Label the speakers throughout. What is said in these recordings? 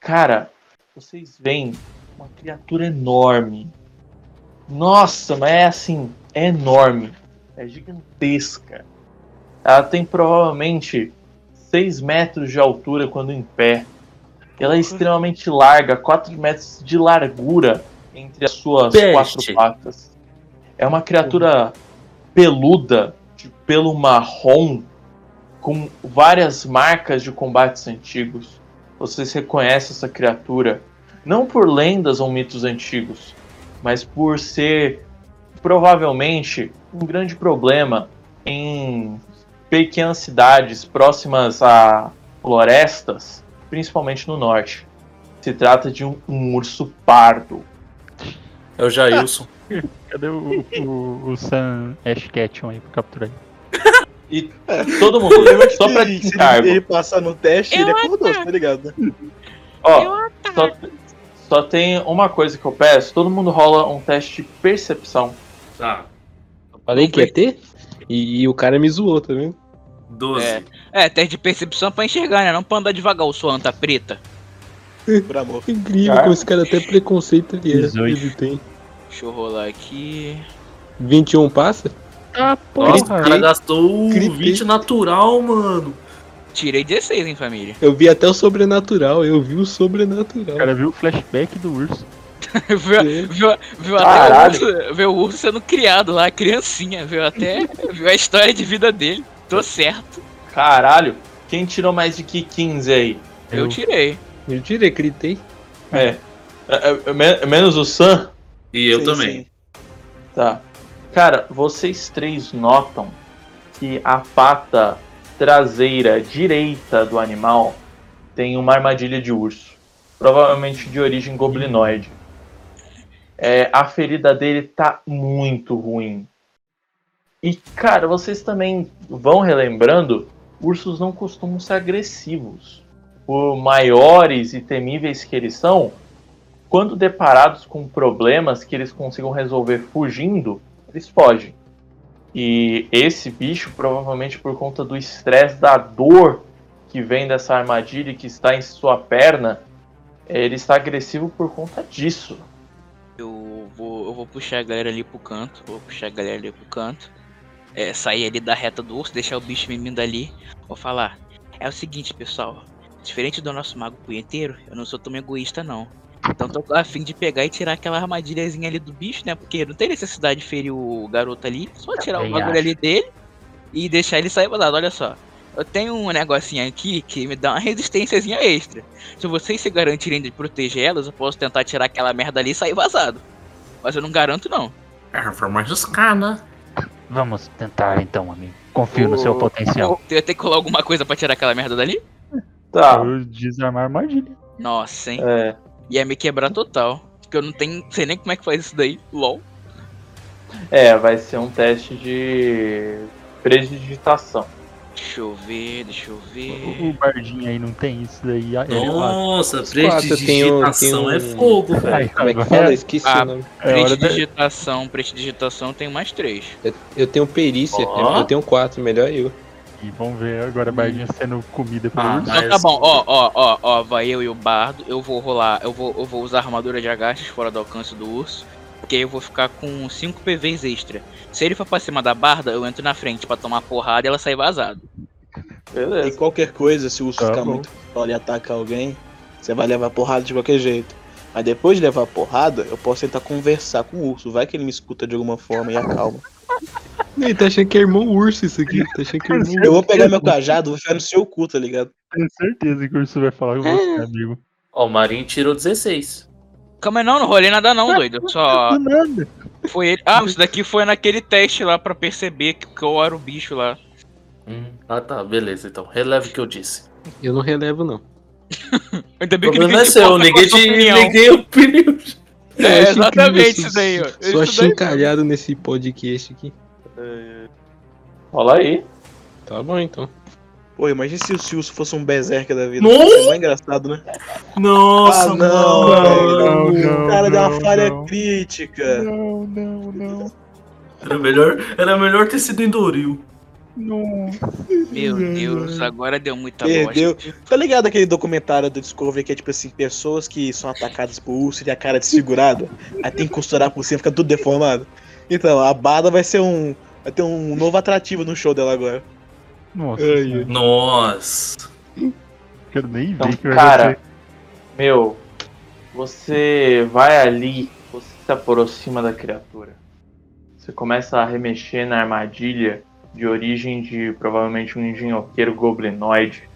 Speaker 1: Cara, vocês veem uma criatura enorme. Nossa, mas é assim, é enorme. É gigantesca. Ela tem provavelmente 6 metros de altura quando em pé. Ela é extremamente larga, 4 metros de largura entre as suas
Speaker 2: Peste.
Speaker 1: quatro patas. É uma criatura peluda, de pelo marrom, com várias marcas de combates antigos. Vocês reconhecem essa criatura não por lendas ou mitos antigos, mas por ser provavelmente um grande problema em pequenas cidades próximas a florestas, principalmente no norte. Se trata de um, um urso pardo.
Speaker 2: É o Jailson.
Speaker 3: Cadê o, o, o Sam Ash Ketchum aí pra capturar ele?
Speaker 1: E todo mundo, só pra te
Speaker 4: se ele, passar no teste,
Speaker 5: Eu
Speaker 4: ele é por dois, tá ligado?
Speaker 1: Ó, só, só tem uma coisa que eu peço: todo mundo rola um teste de percepção.
Speaker 2: Tá.
Speaker 6: Falei que ia ter? E, e o cara me zoou, tá vendo?
Speaker 2: 12.
Speaker 5: É. É, teste de percepção pra enxergar, né? Não pra andar devagar, o sua anta preta.
Speaker 4: Amor.
Speaker 6: Incrível
Speaker 1: Cara.
Speaker 6: como esse cara até preconceito ele, é,
Speaker 3: 18.
Speaker 6: ele tem.
Speaker 5: Deixa eu rolar aqui.
Speaker 6: 21 passa?
Speaker 3: Ah,
Speaker 2: Nossa, o
Speaker 3: porra!
Speaker 2: cara gastou
Speaker 6: Gritei.
Speaker 2: 20 natural, mano.
Speaker 5: Tirei 16, hein, família.
Speaker 6: Eu vi até o sobrenatural, eu vi o
Speaker 3: O
Speaker 6: sobrenatural.
Speaker 3: cara viu o flashback do urso.
Speaker 5: viu,
Speaker 6: É.
Speaker 5: viu, viu até o urso, viu o urso sendo criado lá, criancinha. Viu até viu a história de vida dele. Tô certo.
Speaker 1: Caralho, quem tirou mais de que 15 aí?
Speaker 5: Eu,
Speaker 3: Eu-
Speaker 5: tirei.
Speaker 6: Eu tirei, gritei.
Speaker 1: É. É, é, men- menos o Sam?
Speaker 2: E eu
Speaker 4: Sim,
Speaker 2: também.
Speaker 4: sim.
Speaker 1: Tá. Cara, vocês três notam que a pata traseira direita do animal tem uma armadilha de urso. Provavelmente de origem goblinoide. É, a ferida dele tá muito ruim. E, cara, vocês também vão relembrando, ursos não costumam ser agressivos. Por maiores e temíveis que eles são, quando deparados com problemas que eles consigam resolver fugindo, eles fogem. E esse bicho, provavelmente por conta do estresse, da dor que vem dessa armadilha que está em sua perna, ele está agressivo por conta disso.
Speaker 5: Eu vou, eu vou puxar a galera ali pro canto. Vou puxar a galera ali pro canto. É, sair ali da reta do urso, deixar o bicho mimindo ali. Vou falar. É o seguinte, pessoal. Diferente do nosso mago punheteiro, eu não sou tão egoísta, não. Então tô a fim de pegar e tirar aquela armadilhazinha ali do bicho, né? Porque não tem necessidade de ferir o garoto ali. Só tirar o bagulho ali dele e deixar ele sair vazado. Olha só. Eu tenho um negocinho aqui que me dá uma resistênciazinha extra. Se vocês se garantirem de proteger elas, eu posso tentar tirar aquela merda ali e sair vazado. Mas eu não garanto, não.
Speaker 2: É, foi mais arriscar, né?
Speaker 3: Vamos tentar então, amigo. Confio no seu potencial.
Speaker 5: Eu ia ter que colar alguma coisa pra tirar aquela merda dali?
Speaker 1: Tá.
Speaker 3: Eu desarmar a armadilha.
Speaker 5: Nossa, hein?
Speaker 1: É,
Speaker 5: Ia me quebrar total. Porque eu não tenho. sei nem como é que faz isso daí. LOL.
Speaker 1: é, vai ser um teste de predigitação.
Speaker 5: Deixa eu ver, deixa eu
Speaker 3: O,
Speaker 5: ver.
Speaker 3: o Bardinho aí não tem isso daí. é-
Speaker 2: Nossa, prestidigitação
Speaker 6: um-
Speaker 2: é fogo,
Speaker 3: Ai,
Speaker 2: velho.
Speaker 6: Como é que
Speaker 3: agora
Speaker 6: fala? Esqueci
Speaker 5: Ah,
Speaker 6: o nome.
Speaker 3: É da...
Speaker 5: Prestidigitação, prestidigitação tem mais três.
Speaker 6: Eu, eu tenho perícia, eu tenho quatro, melhor eu.
Speaker 3: E vamos ver agora Bardinho sendo comida pelo
Speaker 2: Ah,
Speaker 3: urso.
Speaker 2: mas-
Speaker 5: tá bom, ó, ó, ó, ó, vai eu e o bardo. Eu vou rolar, eu vou, eu vou usar a armadura de agastes fora do alcance do urso. Porque aí eu vou ficar com 5 PVs extra. Se ele for pra cima da barda, eu entro na frente pra tomar porrada e ela sair vazado.
Speaker 4: E
Speaker 1: Beleza.
Speaker 4: qualquer coisa, se o urso
Speaker 3: Tá
Speaker 4: ficar
Speaker 3: bom.
Speaker 4: muito foda e atacar alguém, você vai levar porrada de qualquer jeito. Mas depois de levar porrada, eu posso tentar conversar com o urso. Vai que ele me escuta de alguma forma e acalma.
Speaker 6: Ele tá achando que é irmão urso isso aqui. Tá achando que é irmão
Speaker 4: Eu vou pegar meu cajado, vou enfiar no seu cu, tá ligado?
Speaker 3: Tenho certeza que o urso vai falar com você, amigo.
Speaker 2: Ó, o Marinho tirou 16.
Speaker 5: Calma aí, não, não rolei nada não, doido. Só
Speaker 3: Do nada.
Speaker 5: foi ele. Ah, isso daqui foi naquele teste lá pra perceber que, que eu era o bicho lá.
Speaker 2: Hum, ah, tá, beleza, então. Releve o que eu disse.
Speaker 6: Eu não relevo, não.
Speaker 5: Ainda
Speaker 2: O
Speaker 5: bem que
Speaker 2: problema é
Speaker 5: se
Speaker 2: seu, ninguém te
Speaker 5: opinião.
Speaker 2: ninguém opinião.
Speaker 6: Eu
Speaker 5: É,
Speaker 6: acho
Speaker 5: exatamente isso daí, ó.
Speaker 6: Só achincalhado nesse podcast aqui.
Speaker 1: Rola aí.
Speaker 6: Tá bom, então.
Speaker 4: Pô, imagina se o se o urso fosse um berserker da vida.
Speaker 2: Não!
Speaker 4: Engraçado, né?
Speaker 2: Nossa,
Speaker 4: Ah, não,
Speaker 2: mano.
Speaker 4: velho.
Speaker 3: não,
Speaker 4: o cara deu
Speaker 3: não,
Speaker 4: uma falha
Speaker 3: não.
Speaker 4: crítica.
Speaker 3: Não, não, não.
Speaker 2: Era melhor, era melhor ter sido Endoril.
Speaker 3: Nossa.
Speaker 5: Meu Deus, agora deu muita
Speaker 4: Perdeu.
Speaker 5: bosta.
Speaker 4: Tá ligado aquele documentário do Discovery que é tipo assim, pessoas que são atacadas por urso e a cara desfigurada? aí tem que costurar por cima, fica tudo deformado. Então, a Bada vai ser um. Vai ter um novo atrativo no show dela agora.
Speaker 3: Nossa.
Speaker 4: Ai.
Speaker 2: Nossa.
Speaker 3: Quero nem ver
Speaker 1: Então,
Speaker 3: que vai
Speaker 1: cara, meu, você vai ali, você se aproxima da criatura. Você começa a remexer na armadilha de origem de provavelmente um engenhoqueiro goblinoide.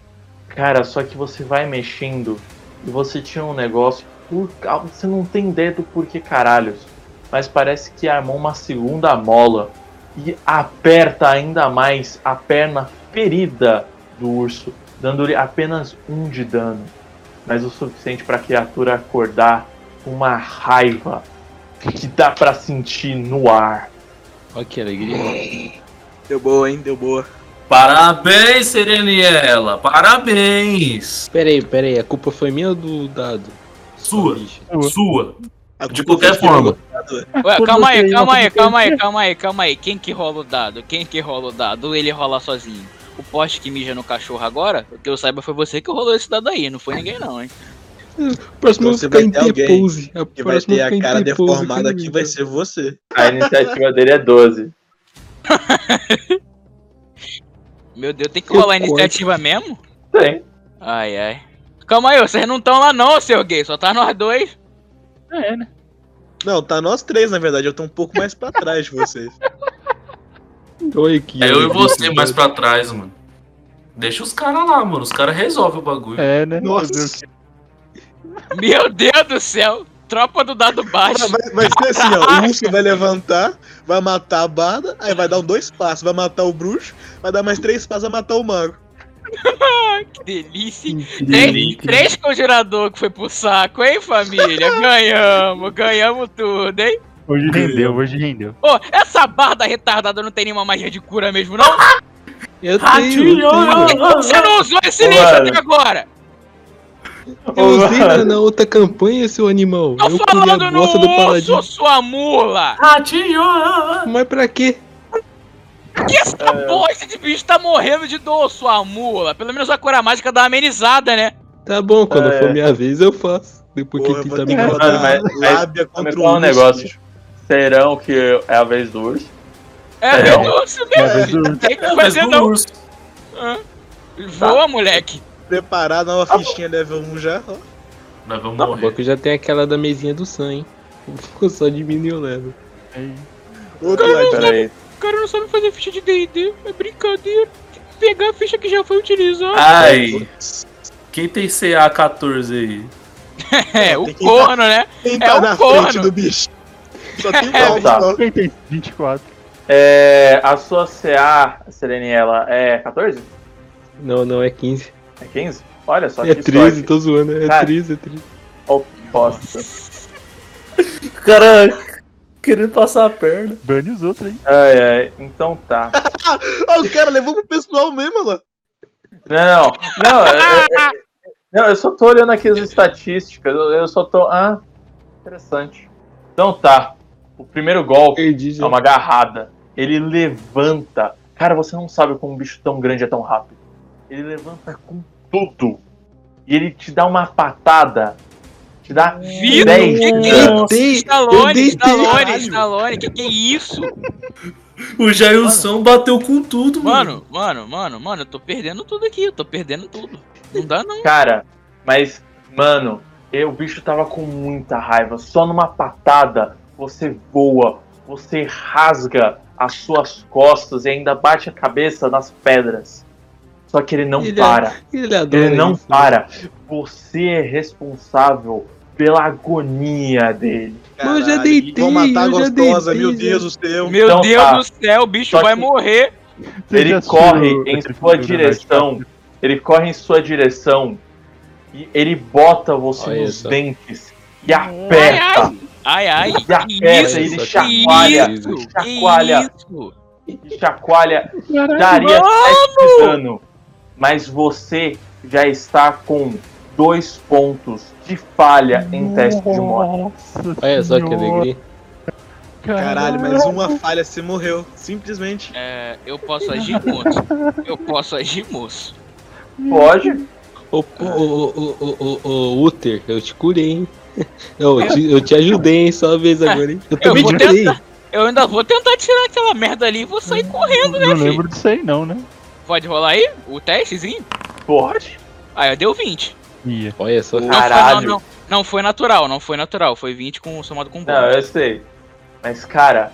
Speaker 1: Cara, só que você vai mexendo e você tinha um negócio. Por, você não tem ideia do porquê caralhos. Mas parece que armou uma segunda mola e aperta ainda mais a perna ferida do urso, dando-lhe apenas um de dano mas o suficiente para a criatura acordar com uma raiva que dá pra sentir no ar.
Speaker 6: Olha que alegria.
Speaker 4: Deu boa, hein? Deu boa.
Speaker 2: Parabéns, Sereniela. Parabéns.
Speaker 6: Pera aí, pera aí. A culpa foi minha ou do dado?
Speaker 2: Sua. Sua. De qualquer forma.
Speaker 5: Ué, calma aí, calma aí, calma aí, calma aí, calma aí. Quem que rola o dado? Quem que rola o dado? Ou ele rola sozinho? O poste que mija no cachorro agora? Que eu saiba foi você que rolou esse dado aí, não foi ninguém não, hein?
Speaker 6: Próximo
Speaker 4: Então vai ter alguém
Speaker 6: T-pose. A
Speaker 4: Que vai ter a cara deformada
Speaker 6: aqui
Speaker 4: vai ser você.
Speaker 1: A iniciativa dele é 12.
Speaker 5: Meu Deus, tem que rolar a iniciativa mesmo?
Speaker 1: Tem.
Speaker 5: Ai, ai. Calma aí, vocês não estão lá não, seu gay, só tá nós dois.
Speaker 3: É, né?
Speaker 4: Não, tá nós três, na verdade. Eu tô um pouco mais pra trás de vocês.
Speaker 6: Olha aqui.
Speaker 2: É eu e você
Speaker 6: aqui.
Speaker 2: mais pra trás, mano. Deixa os caras lá, mano. Os caras resolvem o bagulho.
Speaker 3: É, né?
Speaker 4: Nossa.
Speaker 5: Meu Deus do céu, tropa do dado baixo.
Speaker 4: Vai, vai ser assim, ó. O urso vai levantar, vai matar a Bada, aí vai dar um dois passos, vai matar o bruxo, vai dar mais três passos, vai matar o mago.
Speaker 5: Que delícia.
Speaker 3: Incrível.
Speaker 5: Três, três conjurador que foi pro saco, hein, família? Ganhamos, ganhamos tudo, hein?
Speaker 3: Hoje rendeu, hoje rendeu.
Speaker 5: Ô, essa barda retardada não tem nenhuma magia de cura mesmo, não?
Speaker 6: Eu
Speaker 2: Ratinho!
Speaker 6: tenho, eu tenho.
Speaker 5: Você não usou esse lixo até agora!
Speaker 6: Eu usei na, na outra campanha, seu animal.
Speaker 5: Tô
Speaker 6: eu
Speaker 5: falando
Speaker 6: a
Speaker 5: no
Speaker 6: do paladino.
Speaker 5: urso, sua mula!
Speaker 2: Ratinho!
Speaker 6: Mas pra quê?
Speaker 5: Que essa bosta de bicho tá morrendo de dor, sua mula? Pelo menos a cura mágica dá uma amenizada, né?
Speaker 6: Tá bom, quando
Speaker 1: É.
Speaker 6: for minha vez eu faço. Depois
Speaker 4: Porra,
Speaker 6: que tentar
Speaker 4: ter
Speaker 6: me matar.
Speaker 1: mas- mas-
Speaker 4: lábia
Speaker 1: me
Speaker 4: contra o
Speaker 1: um negócio.
Speaker 4: bicho.
Speaker 1: Serão que é a vez do urso.
Speaker 5: É,
Speaker 1: É.
Speaker 5: do urso
Speaker 3: É,
Speaker 5: mesmo.
Speaker 3: mas o-
Speaker 5: Tem que
Speaker 2: É, mas
Speaker 5: fazer
Speaker 2: do
Speaker 5: não.
Speaker 2: urso.
Speaker 5: Voa, moleque.
Speaker 4: Preparar nova fichinha level 1 já, ó.
Speaker 2: Nós vamos
Speaker 6: Bom
Speaker 2: morrer.
Speaker 6: que já tem aquela da mesinha do Sam, hein? Vou só diminuir o level.
Speaker 3: é,
Speaker 4: Outro ladinho.
Speaker 1: Peraí.
Speaker 5: O cara não sabe fazer ficha de D&D, é brincadeira. Tem que pegar a ficha que já foi utilizada.
Speaker 2: Ai, quem tem CA14 aí?
Speaker 5: É, o corno, né?
Speaker 4: Quem
Speaker 5: É
Speaker 4: tá
Speaker 5: o
Speaker 4: na
Speaker 5: corno.
Speaker 4: frente do bicho? Só tem
Speaker 5: É,
Speaker 1: tá.
Speaker 4: só.
Speaker 3: Quem tem 24?
Speaker 1: É, a sua CA, Sereniela, é 14?
Speaker 6: Não, não, é 15.
Speaker 1: É 15? Olha só
Speaker 6: É
Speaker 1: que
Speaker 6: 13,
Speaker 1: sorte.
Speaker 6: tô zoando. É
Speaker 1: Cara.
Speaker 6: 13, é 13.
Speaker 1: Ó, bosta.
Speaker 2: O cara querendo passar a perna.
Speaker 3: Bane os outros aí.
Speaker 1: Ai, ai. Então tá.
Speaker 4: Ah, o cara levou pro pessoal mesmo, mano.
Speaker 1: Não, não, eu, eu- não, eu só tô olhando aqui as estatísticas, eu, eu só tô. Ah, interessante. Então tá. O primeiro golpe
Speaker 6: Perdi
Speaker 1: é uma agarrada. Ele levanta. Cara, você não sabe como um bicho tão grande é tão rápido. Ele levanta com tudo. E ele te dá uma patada. Te dá
Speaker 5: Vitor,
Speaker 1: 10
Speaker 5: que que
Speaker 1: de
Speaker 5: é
Speaker 1: dano.
Speaker 6: Dei-
Speaker 5: Stallone,
Speaker 6: deitei,
Speaker 5: Stallone,
Speaker 6: caralho.
Speaker 5: Stallone, que que é isso?
Speaker 2: O Jailson bateu com tudo, mano.
Speaker 5: Mano, mano, mano, mano, eu tô perdendo tudo aqui, eu tô perdendo tudo. Não dá não.
Speaker 1: Cara, mas, mano, eu- o bicho tava com muita raiva. Só numa patada você voa, você rasga as suas costas e ainda bate a cabeça nas pedras. Só que ele não
Speaker 6: Ele é-
Speaker 1: para.
Speaker 6: Ele adora
Speaker 1: Ele não
Speaker 6: isso, né?
Speaker 1: para. Você é responsável pela agonia dele.
Speaker 6: Mas eu já
Speaker 4: Caralho,
Speaker 6: deitei,
Speaker 4: Vão matar
Speaker 6: eu já
Speaker 4: gostosa,
Speaker 6: deitei,
Speaker 4: meu. Deus do céu.
Speaker 5: Meu
Speaker 1: Então
Speaker 5: Deus
Speaker 1: tá.
Speaker 5: do céu, o bicho
Speaker 1: Só
Speaker 5: vai morrer.
Speaker 1: Ele
Speaker 3: já assistiu
Speaker 1: corre em sua
Speaker 3: Leonardo
Speaker 1: direção. Ele corre em sua direção e ele bota você
Speaker 6: Olha
Speaker 1: nos
Speaker 6: só.
Speaker 1: dentes e aperta.
Speaker 5: ai, ai, ai,
Speaker 1: E aperta,
Speaker 5: isso,
Speaker 1: ele chacoalha,
Speaker 5: isso,
Speaker 1: chacoalha,
Speaker 5: isso?
Speaker 1: chacoalha,
Speaker 3: Caralho,
Speaker 1: daria 7 de dano. Mas você já está com dois pontos de falha em teste de morte.
Speaker 6: Olha só que alegria.
Speaker 4: Caralho, mais uma falha, você morreu. Simplesmente.
Speaker 5: É, eu posso agir moço. Eu posso agir moço.
Speaker 1: Pode.
Speaker 6: Ô, ô, ô, ô, ô, ô, ô, Uther, eu te curei, hein? Eu te, eu te ajudei, hein, só uma vez agora, hein? Eu
Speaker 5: Eu
Speaker 6: também
Speaker 5: vou
Speaker 6: te curei.
Speaker 5: tentar. Eu ainda vou tentar tirar aquela merda ali e vou sair correndo, né,
Speaker 3: Não
Speaker 5: filho?
Speaker 3: lembro disso aí não, né?
Speaker 5: Pode rolar aí? O testezinho?
Speaker 1: Pode.
Speaker 5: Ah, eu deu 20.
Speaker 3: Ia.
Speaker 6: Olha só.
Speaker 5: Não
Speaker 1: Caralho.
Speaker 5: Foi, não, não, não foi natural, não foi natural. Foi 20 com, somado com
Speaker 1: Não,
Speaker 5: bônus.
Speaker 1: eu sei. Mas, cara,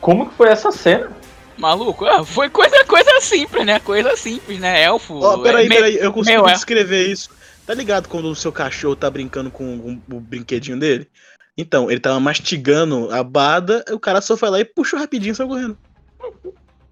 Speaker 1: como que foi essa cena?
Speaker 5: Maluco, ah, foi coisa, coisa simples, né? Coisa simples, né? Elfo.
Speaker 4: Ó, peraí,
Speaker 5: é meio-
Speaker 4: peraí, eu consigo
Speaker 5: meu, é.
Speaker 4: descrever isso. Tá ligado quando o seu cachorro tá brincando com o, o brinquedinho dele? Então, ele tava mastigando a bada, o cara só foi lá e puxou rapidinho e saiu correndo.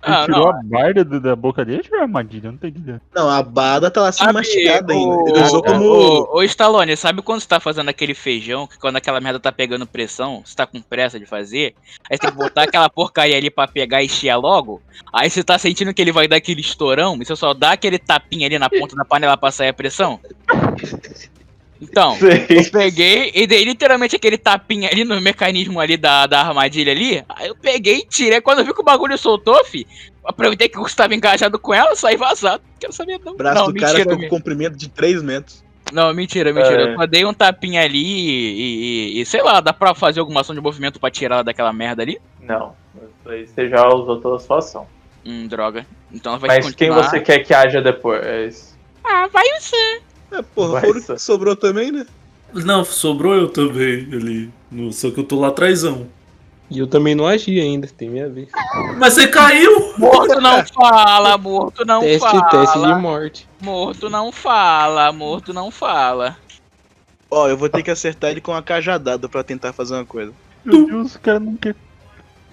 Speaker 3: Ele
Speaker 5: Ah,
Speaker 3: tirou
Speaker 5: não.
Speaker 3: a barda do- da boca dele ou tirou a armadilha? Não entendendo.
Speaker 4: Não, a bada tá lá sendo
Speaker 5: Sabe,
Speaker 4: mastigada ainda.
Speaker 5: o-
Speaker 4: Ele usou como.
Speaker 5: Ô, ô, Stallone, sabe quando você tá fazendo aquele feijão, que quando aquela merda tá pegando pressão, você tá com pressa de fazer, aí você tem que botar aquela porcaria ali pra pegar e chiar logo, aí você tá sentindo que ele vai dar aquele estourão, e você só dá aquele tapinha ali na ponta da panela pra sair a pressão? Então,
Speaker 1: Sei.
Speaker 5: eu peguei e dei literalmente aquele tapinha ali no mecanismo ali da, da armadilha ali. Aí eu peguei e tirei. Quando eu vi que o bagulho soltou, fi, aproveitei que eu estava engajado com ela, saí vazado. Não quero saber não.
Speaker 4: O braço
Speaker 5: não,
Speaker 4: do cara
Speaker 5: mentira,
Speaker 4: ficou com
Speaker 5: mi-
Speaker 4: comprimento de 3 metros.
Speaker 5: não, mentira, mentira.
Speaker 1: É.
Speaker 5: Eu só dei um tapinha ali e, e- e, sei lá, dá pra fazer alguma ação de movimento pra tirar ela daquela merda ali?
Speaker 1: Não. Isso aí você já usou toda a sua ação.
Speaker 5: Hum, droga. Então ela vai
Speaker 1: Mas quem você quer que haja depois?
Speaker 5: Ah, vai você.
Speaker 4: É, porra,
Speaker 1: Vai, só.
Speaker 4: que sobrou também, né?
Speaker 2: Não, sobrou eu também ali. No, só que eu tô lá atrásão.
Speaker 6: E eu também não agi ainda, tem minha vez.
Speaker 2: Mas você caiu!
Speaker 5: Morto não fala, morto não
Speaker 6: teste,
Speaker 5: fala.
Speaker 6: teste de morte.
Speaker 5: Morto não fala, morto não fala.
Speaker 4: Ó, eu vou ter que acertar ele com a cajadada pra tentar fazer uma coisa.
Speaker 3: Meu Deus, o cara não quer.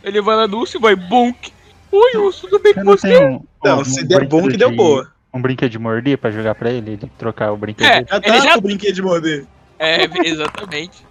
Speaker 5: Ele vai lá no urso e vai bonk. Oi, urso, tudo bem com
Speaker 3: não
Speaker 5: você?
Speaker 3: um.
Speaker 4: Não, se der que deu
Speaker 3: de-
Speaker 4: boa.
Speaker 3: Um brinquedo de morder pra jogar pra ele, ele trocar o brinquedo.
Speaker 5: É?
Speaker 4: Já tá
Speaker 5: ele já-
Speaker 4: o brinquedo de morder.
Speaker 5: É, exatamente.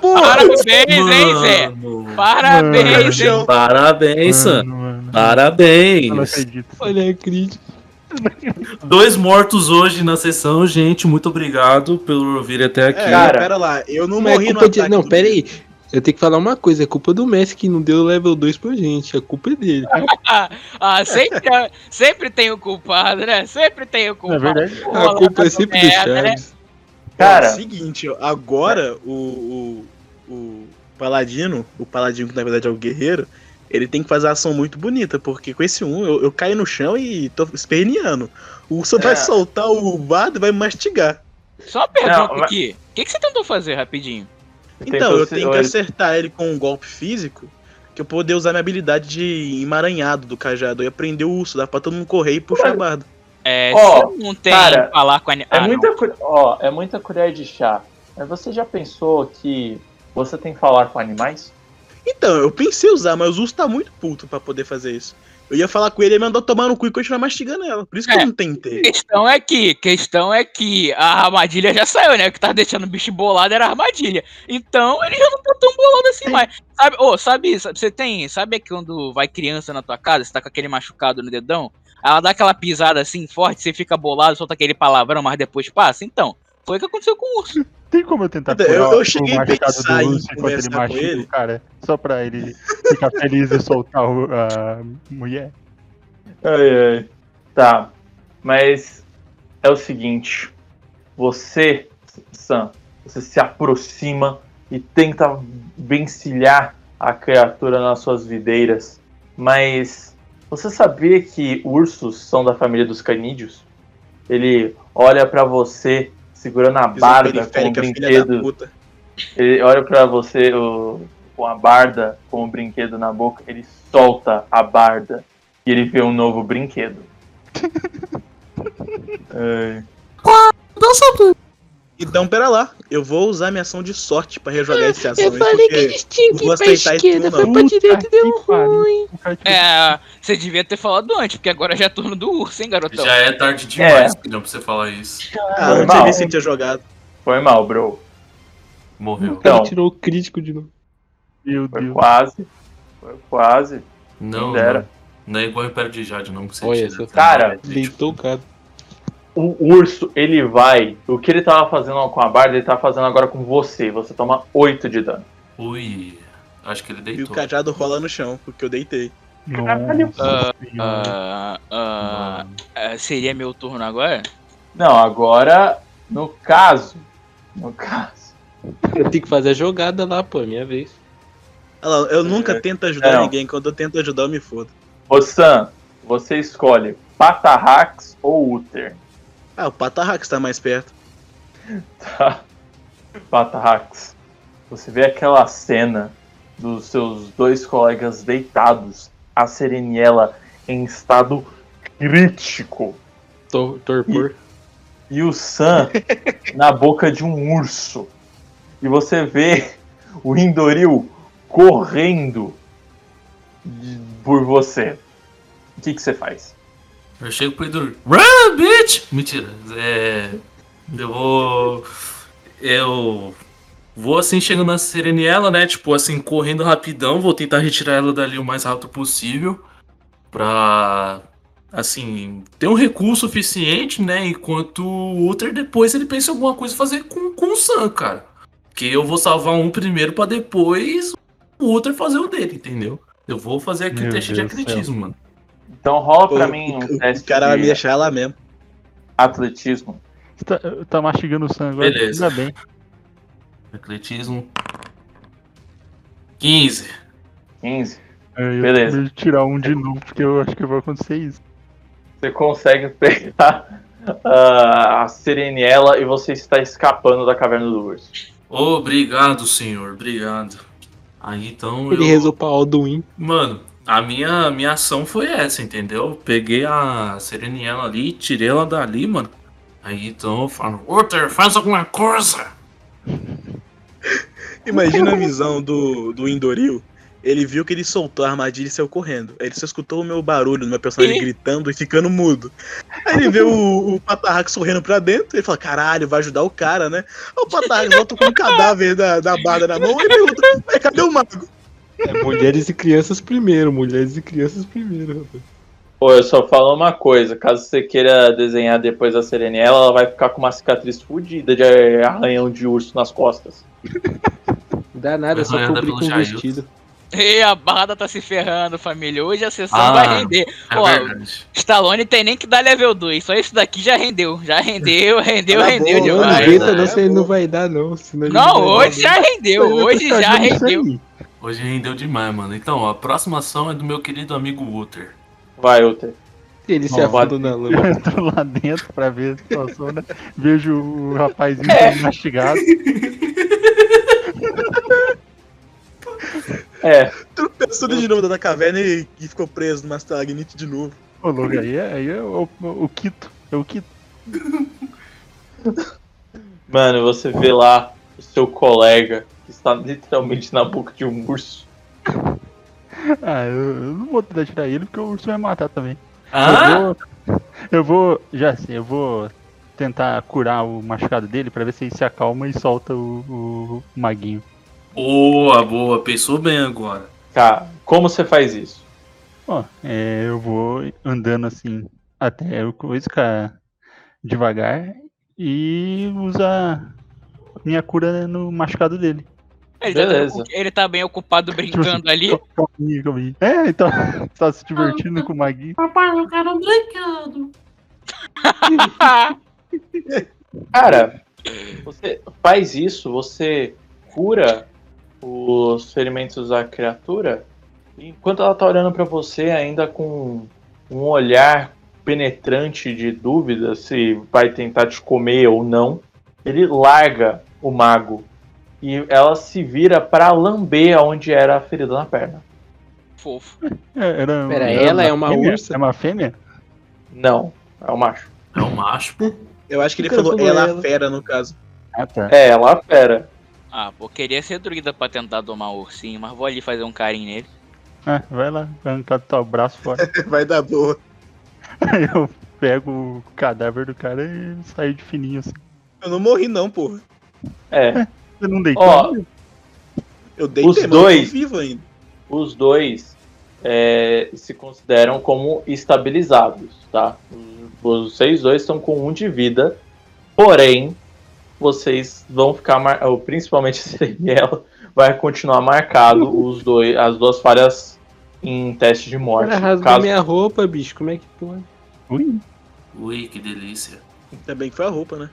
Speaker 4: Porra!
Speaker 5: Parabéns, hein, Zé?
Speaker 2: Mano,
Speaker 5: Parabéns, hein?
Speaker 4: chão.
Speaker 2: Parabéns, Sam.
Speaker 3: Mano, mano. Eu não
Speaker 2: Parabéns.
Speaker 3: acredito.
Speaker 6: Olha a crítica.
Speaker 2: Dois mortos hoje na sessão, gente. Muito obrigado por vir até aqui.
Speaker 4: É,
Speaker 1: Cara.
Speaker 4: pera lá, eu não
Speaker 6: Mas é
Speaker 4: morri no
Speaker 6: culpa de...
Speaker 4: ataque
Speaker 6: Não,
Speaker 4: do
Speaker 6: pera aí. Eu tenho que falar uma coisa, é culpa do Messi que não deu level 2 pra gente. A culpa é dele.
Speaker 5: Ah, sempre, sempre tem o culpado, né? Sempre tem o
Speaker 3: É
Speaker 5: culpado.
Speaker 3: verdade.
Speaker 5: Pô,
Speaker 6: A culpa é sempre
Speaker 5: do né?
Speaker 6: Charles.
Speaker 1: Cara,
Speaker 4: É o seguinte, agora o, o, o paladino, o paladino que na verdade é o guerreiro, ele tem que fazer uma ação muito bonita, porque com esse um eu, eu caio no chão e tô esperneando. O urso vai
Speaker 1: É.
Speaker 4: soltar o bardo e vai mastigar.
Speaker 5: Só uma pergunta
Speaker 1: Não, mas-
Speaker 5: aqui. O que, que você tentou fazer rapidinho?
Speaker 4: Então, eu tenho que acertar ele com um golpe físico, que eu poder usar minha habilidade de emaranhado do cajado e prender o urso, dá pra todo mundo correr e puxar a barda.
Speaker 5: É, você não tem
Speaker 1: cara,
Speaker 5: falar com a.
Speaker 1: É
Speaker 5: ah, não.
Speaker 1: muita, col- ó, é muita colher de chá. Mas você já pensou que você tem que falar com animais?
Speaker 4: Então, eu pensei em usar, mas o urso tá muito puto pra poder fazer isso. Eu ia falar com ele ele mandou tomar no cu e continuar mastigando ela. Por isso que
Speaker 5: É.
Speaker 4: eu não tentei.
Speaker 5: Questão é que, questão é que a armadilha já saiu, né? O que tava deixando o bicho bolado era a armadilha. Então ele já não tá tão bolado assim mais. Sabe, ô, sabe, sabe, você tem, sabe quando vai criança na tua casa, você tá com aquele machucado no dedão, ela dá aquela pisada assim forte, você fica bolado, solta aquele palavrão, mas depois passa? Então, foi o que aconteceu com o urso.
Speaker 3: Tem como eu tentar
Speaker 4: Eu- eu
Speaker 3: curar o
Speaker 4: cheguei pensar em
Speaker 3: do urso enquanto ele machuca
Speaker 4: ele.
Speaker 3: o cara? Só pra ele ficar feliz e soltar o- a mulher?
Speaker 1: Ai, ai. Tá. Mas é o seguinte. Você, Sam, você se aproxima e tenta vencilhar a criatura nas suas videiras. Mas você sabia que ursos são da família dos canídeos? Ele olha pra você segurando a barda com
Speaker 4: da
Speaker 1: brinquedo. Ele olha pra você o- com a barda, com o brinquedo na boca, ele solta a barda e ele vê um novo brinquedo. Ai.
Speaker 4: Então, pera lá. Eu vou usar minha ação de sorte pra rejogar esse ação.
Speaker 6: Eu falei que
Speaker 4: porque
Speaker 6: eles tinham que ir pra esquerda, foi pra direita e deu ruim.
Speaker 3: O tipo,
Speaker 5: É, você devia ter falado antes, porque agora já é turno do urso, hein, garotão?
Speaker 7: Já é tarde demais, não pra você falar isso.
Speaker 4: Ah, eu não tinha
Speaker 1: Normal.
Speaker 4: nem se ele tinha jogado.
Speaker 1: Foi mal, bro.
Speaker 7: Morreu.
Speaker 6: O cara
Speaker 1: Então.
Speaker 6: tirou o crítico de novo.
Speaker 3: Meu
Speaker 1: Foi
Speaker 3: Deus.
Speaker 1: quase. Foi quase.
Speaker 7: Não, não, não é igual Império de Jade, não. Que você
Speaker 6: Olha
Speaker 7: tira.
Speaker 1: Cara,
Speaker 6: Deitou o cara.
Speaker 1: O urso, ele vai. O que ele tava fazendo com a barda, ele tá fazendo agora com você. Você toma 8 de dano.
Speaker 7: Ui. Acho que ele
Speaker 4: E o
Speaker 7: deitou.
Speaker 4: cajado rola no chão, porque eu deitei.
Speaker 3: Senhora.
Speaker 5: Ah, ah, ah, seria meu turno agora?
Speaker 1: Não, agora, no caso. No caso.
Speaker 6: Eu tenho que fazer a jogada lá, pô, é minha vez.
Speaker 4: Olha lá, eu nunca tento ajudar
Speaker 1: Não.
Speaker 4: ninguém, quando eu tento ajudar eu me fodo.
Speaker 1: Ô Sam, você escolhe Patarrax ou Uther.
Speaker 4: Ah, o Patarrax tá mais perto.
Speaker 1: Tá? Patarrax. Você vê aquela cena dos seus dois colegas deitados, a Sereniela em estado crítico
Speaker 6: Tor- Torpor.
Speaker 1: e o Sam na boca de um urso. E você vê o Indoril correndo de- por você. O que, que você faz?
Speaker 7: Eu chego pro Edu. Run, bitch! Mentira. É. Eu vou. Eu. Vou assim chegando na Sereniela, né? Tipo assim, correndo rapidão. Vou tentar retirar ela dali o mais rápido possível. Pra. Assim, ter um recurso suficiente, né? Enquanto o Uther depois ele pensa em alguma coisa fazer com, com o Sam, cara. Que eu vou salvar um primeiro pra depois o Uther fazer o dele, entendeu? Eu vou fazer aqui o teste de
Speaker 3: Deus céu.
Speaker 7: atletismo, mano.
Speaker 1: Então rola pra
Speaker 4: O-
Speaker 1: mim um
Speaker 4: o, o
Speaker 1: teste
Speaker 4: cara vai me
Speaker 1: de
Speaker 4: deixar lá mesmo.
Speaker 1: atletismo.
Speaker 3: Tá, tá mastigando o sangue agora?
Speaker 7: Beleza.
Speaker 3: Ainda bem.
Speaker 7: Atletismo. 15.
Speaker 1: 15.
Speaker 3: É, Eu
Speaker 1: Beleza.
Speaker 3: que tirar um de novo, porque eu acho que vai acontecer isso.
Speaker 1: Você consegue pegar ah, a Sereniela e você está escapando da caverna do urso.
Speaker 7: Obrigado, senhor. Obrigado. Aí então
Speaker 6: Ele
Speaker 7: eu.
Speaker 6: rezou pra Alduin.
Speaker 7: Mano, a minha, minha ação foi essa, entendeu? Peguei a Sereniela ali, tirei ela dali, mano. Aí então eu falo, Uther, faz alguma coisa!
Speaker 4: Imagina a visão do, do Indoril. Ele viu que ele soltou a armadilha e saiu correndo. Aí ele só escutou o meu barulho, do meu personagem
Speaker 5: Ih.
Speaker 4: gritando e ficando mudo. Aí ele vê o, o Patarrax sorrindo pra dentro. Ele fala: caralho, vai ajudar o cara, né? Aí o Patarrax volta com um cadáver da, da barda na mão e pergunta: "Ué, cadê o mago?
Speaker 6: É mulheres e crianças primeiro, mulheres e crianças primeiro, rapaz.
Speaker 1: Pô, eu só falo uma coisa, caso você queira desenhar depois a Sereniela, ela vai ficar com uma cicatriz fodida de arranhão de urso nas costas.
Speaker 6: Não dá nada, é só cobrir com um vestido.
Speaker 5: E a barra tá se ferrando, família. Hoje a sessão
Speaker 7: Ah.
Speaker 5: vai render.
Speaker 7: É
Speaker 5: Ó,
Speaker 7: verdade.
Speaker 5: Stallone tem nem que dar level 2. Só isso daqui já rendeu. Já rendeu, rendeu,
Speaker 4: Tá
Speaker 5: rendeu
Speaker 6: Não, não
Speaker 5: demais.
Speaker 7: né?
Speaker 6: não, se ele não vai dar não.
Speaker 5: Não, hoje já rendeu. Hoje já rendeu.
Speaker 7: Hoje rendeu demais, mano. Então, ó, a próxima ação é do meu querido amigo Uther.
Speaker 1: Vai, Uther.
Speaker 6: Ele se afunda na lama.
Speaker 3: Eu entro lá dentro pra ver a situação, né? Vejo o rapazinho
Speaker 1: É.
Speaker 3: sendo mastigado.
Speaker 1: É,
Speaker 4: Tropeçou de novo da caverna e, e ficou preso numa stagnite de novo.
Speaker 3: Ô, louco, aí é, aí é o, o, o Quito. É o Quito.
Speaker 1: mano, você vê lá o seu colega está literalmente na boca de um urso.
Speaker 3: Ah, eu, eu não vou tentar tirar ele porque o urso vai matar também.
Speaker 7: Ah?
Speaker 3: Eu vou. Eu vou. Já sei, eu vou tentar curar o machucado dele pra ver se ele se acalma e solta o, o maguinho.
Speaker 7: Boa, boa. Pensou bem agora.
Speaker 1: Tá, como você faz isso?
Speaker 3: Ó, é, eu vou andando assim até o coisa devagar e usar minha cura no machucado dele.
Speaker 5: Ele, tá,
Speaker 1: Beleza.
Speaker 5: ele tá bem ocupado brincando ali.
Speaker 3: Calma aí. É, então, tá se divertindo com o maguinho.
Speaker 7: Papai, eu quero brinquedo.
Speaker 1: Cara, você faz isso, você cura os ferimentos da criatura, e enquanto ela tá olhando pra você, ainda com um olhar penetrante de dúvida se vai tentar te comer ou não, ele larga o mago e ela se vira pra lamber onde era a ferida na perna.
Speaker 5: Fofo.
Speaker 3: É, era,
Speaker 6: Pera,
Speaker 3: era
Speaker 6: ela é uma
Speaker 3: fêmea?
Speaker 6: ursa?
Speaker 3: É uma fêmea?
Speaker 1: Não, é o macho.
Speaker 7: É um macho, pô.
Speaker 4: Eu acho que ele falou ela,
Speaker 6: ela.
Speaker 4: fera, no caso.
Speaker 3: Ah, tá.
Speaker 1: É, ela é fera.
Speaker 5: Ah, pô, queria ser druida pra tentar domar o ursinho, mas vou ali fazer um carinho nele.
Speaker 3: Ah, vai lá, vai arrancar teu braço fora.
Speaker 4: Vai dar boa.
Speaker 3: Aí eu pego o cadáver do cara e saio de fininho assim.
Speaker 4: Eu não morri, não, porra.
Speaker 1: É.
Speaker 3: Você não deitou?
Speaker 1: Ó?
Speaker 4: Eu deitei,
Speaker 1: Os
Speaker 4: mas eu
Speaker 1: dois.
Speaker 4: vivo ainda.
Speaker 1: os dois é, se consideram como estabilizados, tá? Vocês dois estão com um de vida, porém, vocês vão ficar, mar- ou principalmente a Sereniela, vai continuar marcado os dois, as duas falhas em teste de morte.
Speaker 6: Cara, rasgou
Speaker 1: Caso-
Speaker 6: minha roupa, bicho. Como é que pode?
Speaker 3: Ui,
Speaker 7: Ui, que delícia.
Speaker 4: Ainda bem que foi a roupa, né?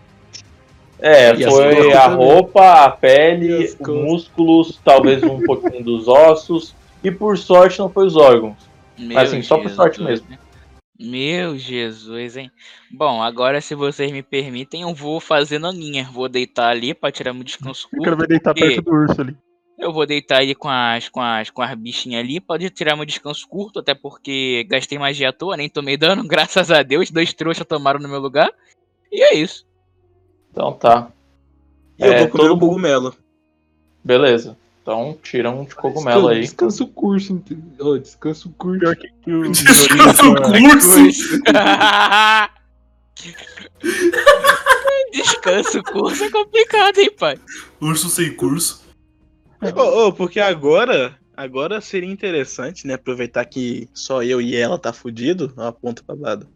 Speaker 1: É,
Speaker 6: E
Speaker 1: foi a
Speaker 6: também.
Speaker 1: roupa, a pele, os músculos, talvez um pouquinho dos ossos. E por sorte não foi os órgãos.
Speaker 5: Meu
Speaker 1: Assim, só por sorte
Speaker 5: Jesus,
Speaker 1: mesmo.
Speaker 5: né? Meu Jesus, hein? Bom, agora se vocês me permitem, eu vou fazer naninha. Vou deitar ali pra tirar meu descanso
Speaker 3: o cara
Speaker 5: curto.
Speaker 3: vai deitar perto do urso ali.
Speaker 5: Eu vou deitar aí com as, com as, com as bichinhas ali. Pode tirar meu descanso curto, até porque gastei magia à toa, nem tomei dano. Graças a Deus, dois trouxas tomaram no meu lugar. E é isso.
Speaker 1: Então tá.
Speaker 4: E eu
Speaker 1: É,
Speaker 4: vou comer
Speaker 1: todo
Speaker 4: o cogumelo.
Speaker 1: Beleza. Então tira um de cogumelo aí.
Speaker 6: Descansa o curso. ent- Ô, descansa o curso.
Speaker 3: Pior que, que o
Speaker 7: Descansa o curso.
Speaker 5: Descanso é complicado, hein, pai?
Speaker 7: Urso sem curso.
Speaker 4: Ô, ô, porque agora. Agora seria interessante, né? Aproveitar que só eu e ela tá fudido, uma ponta lado.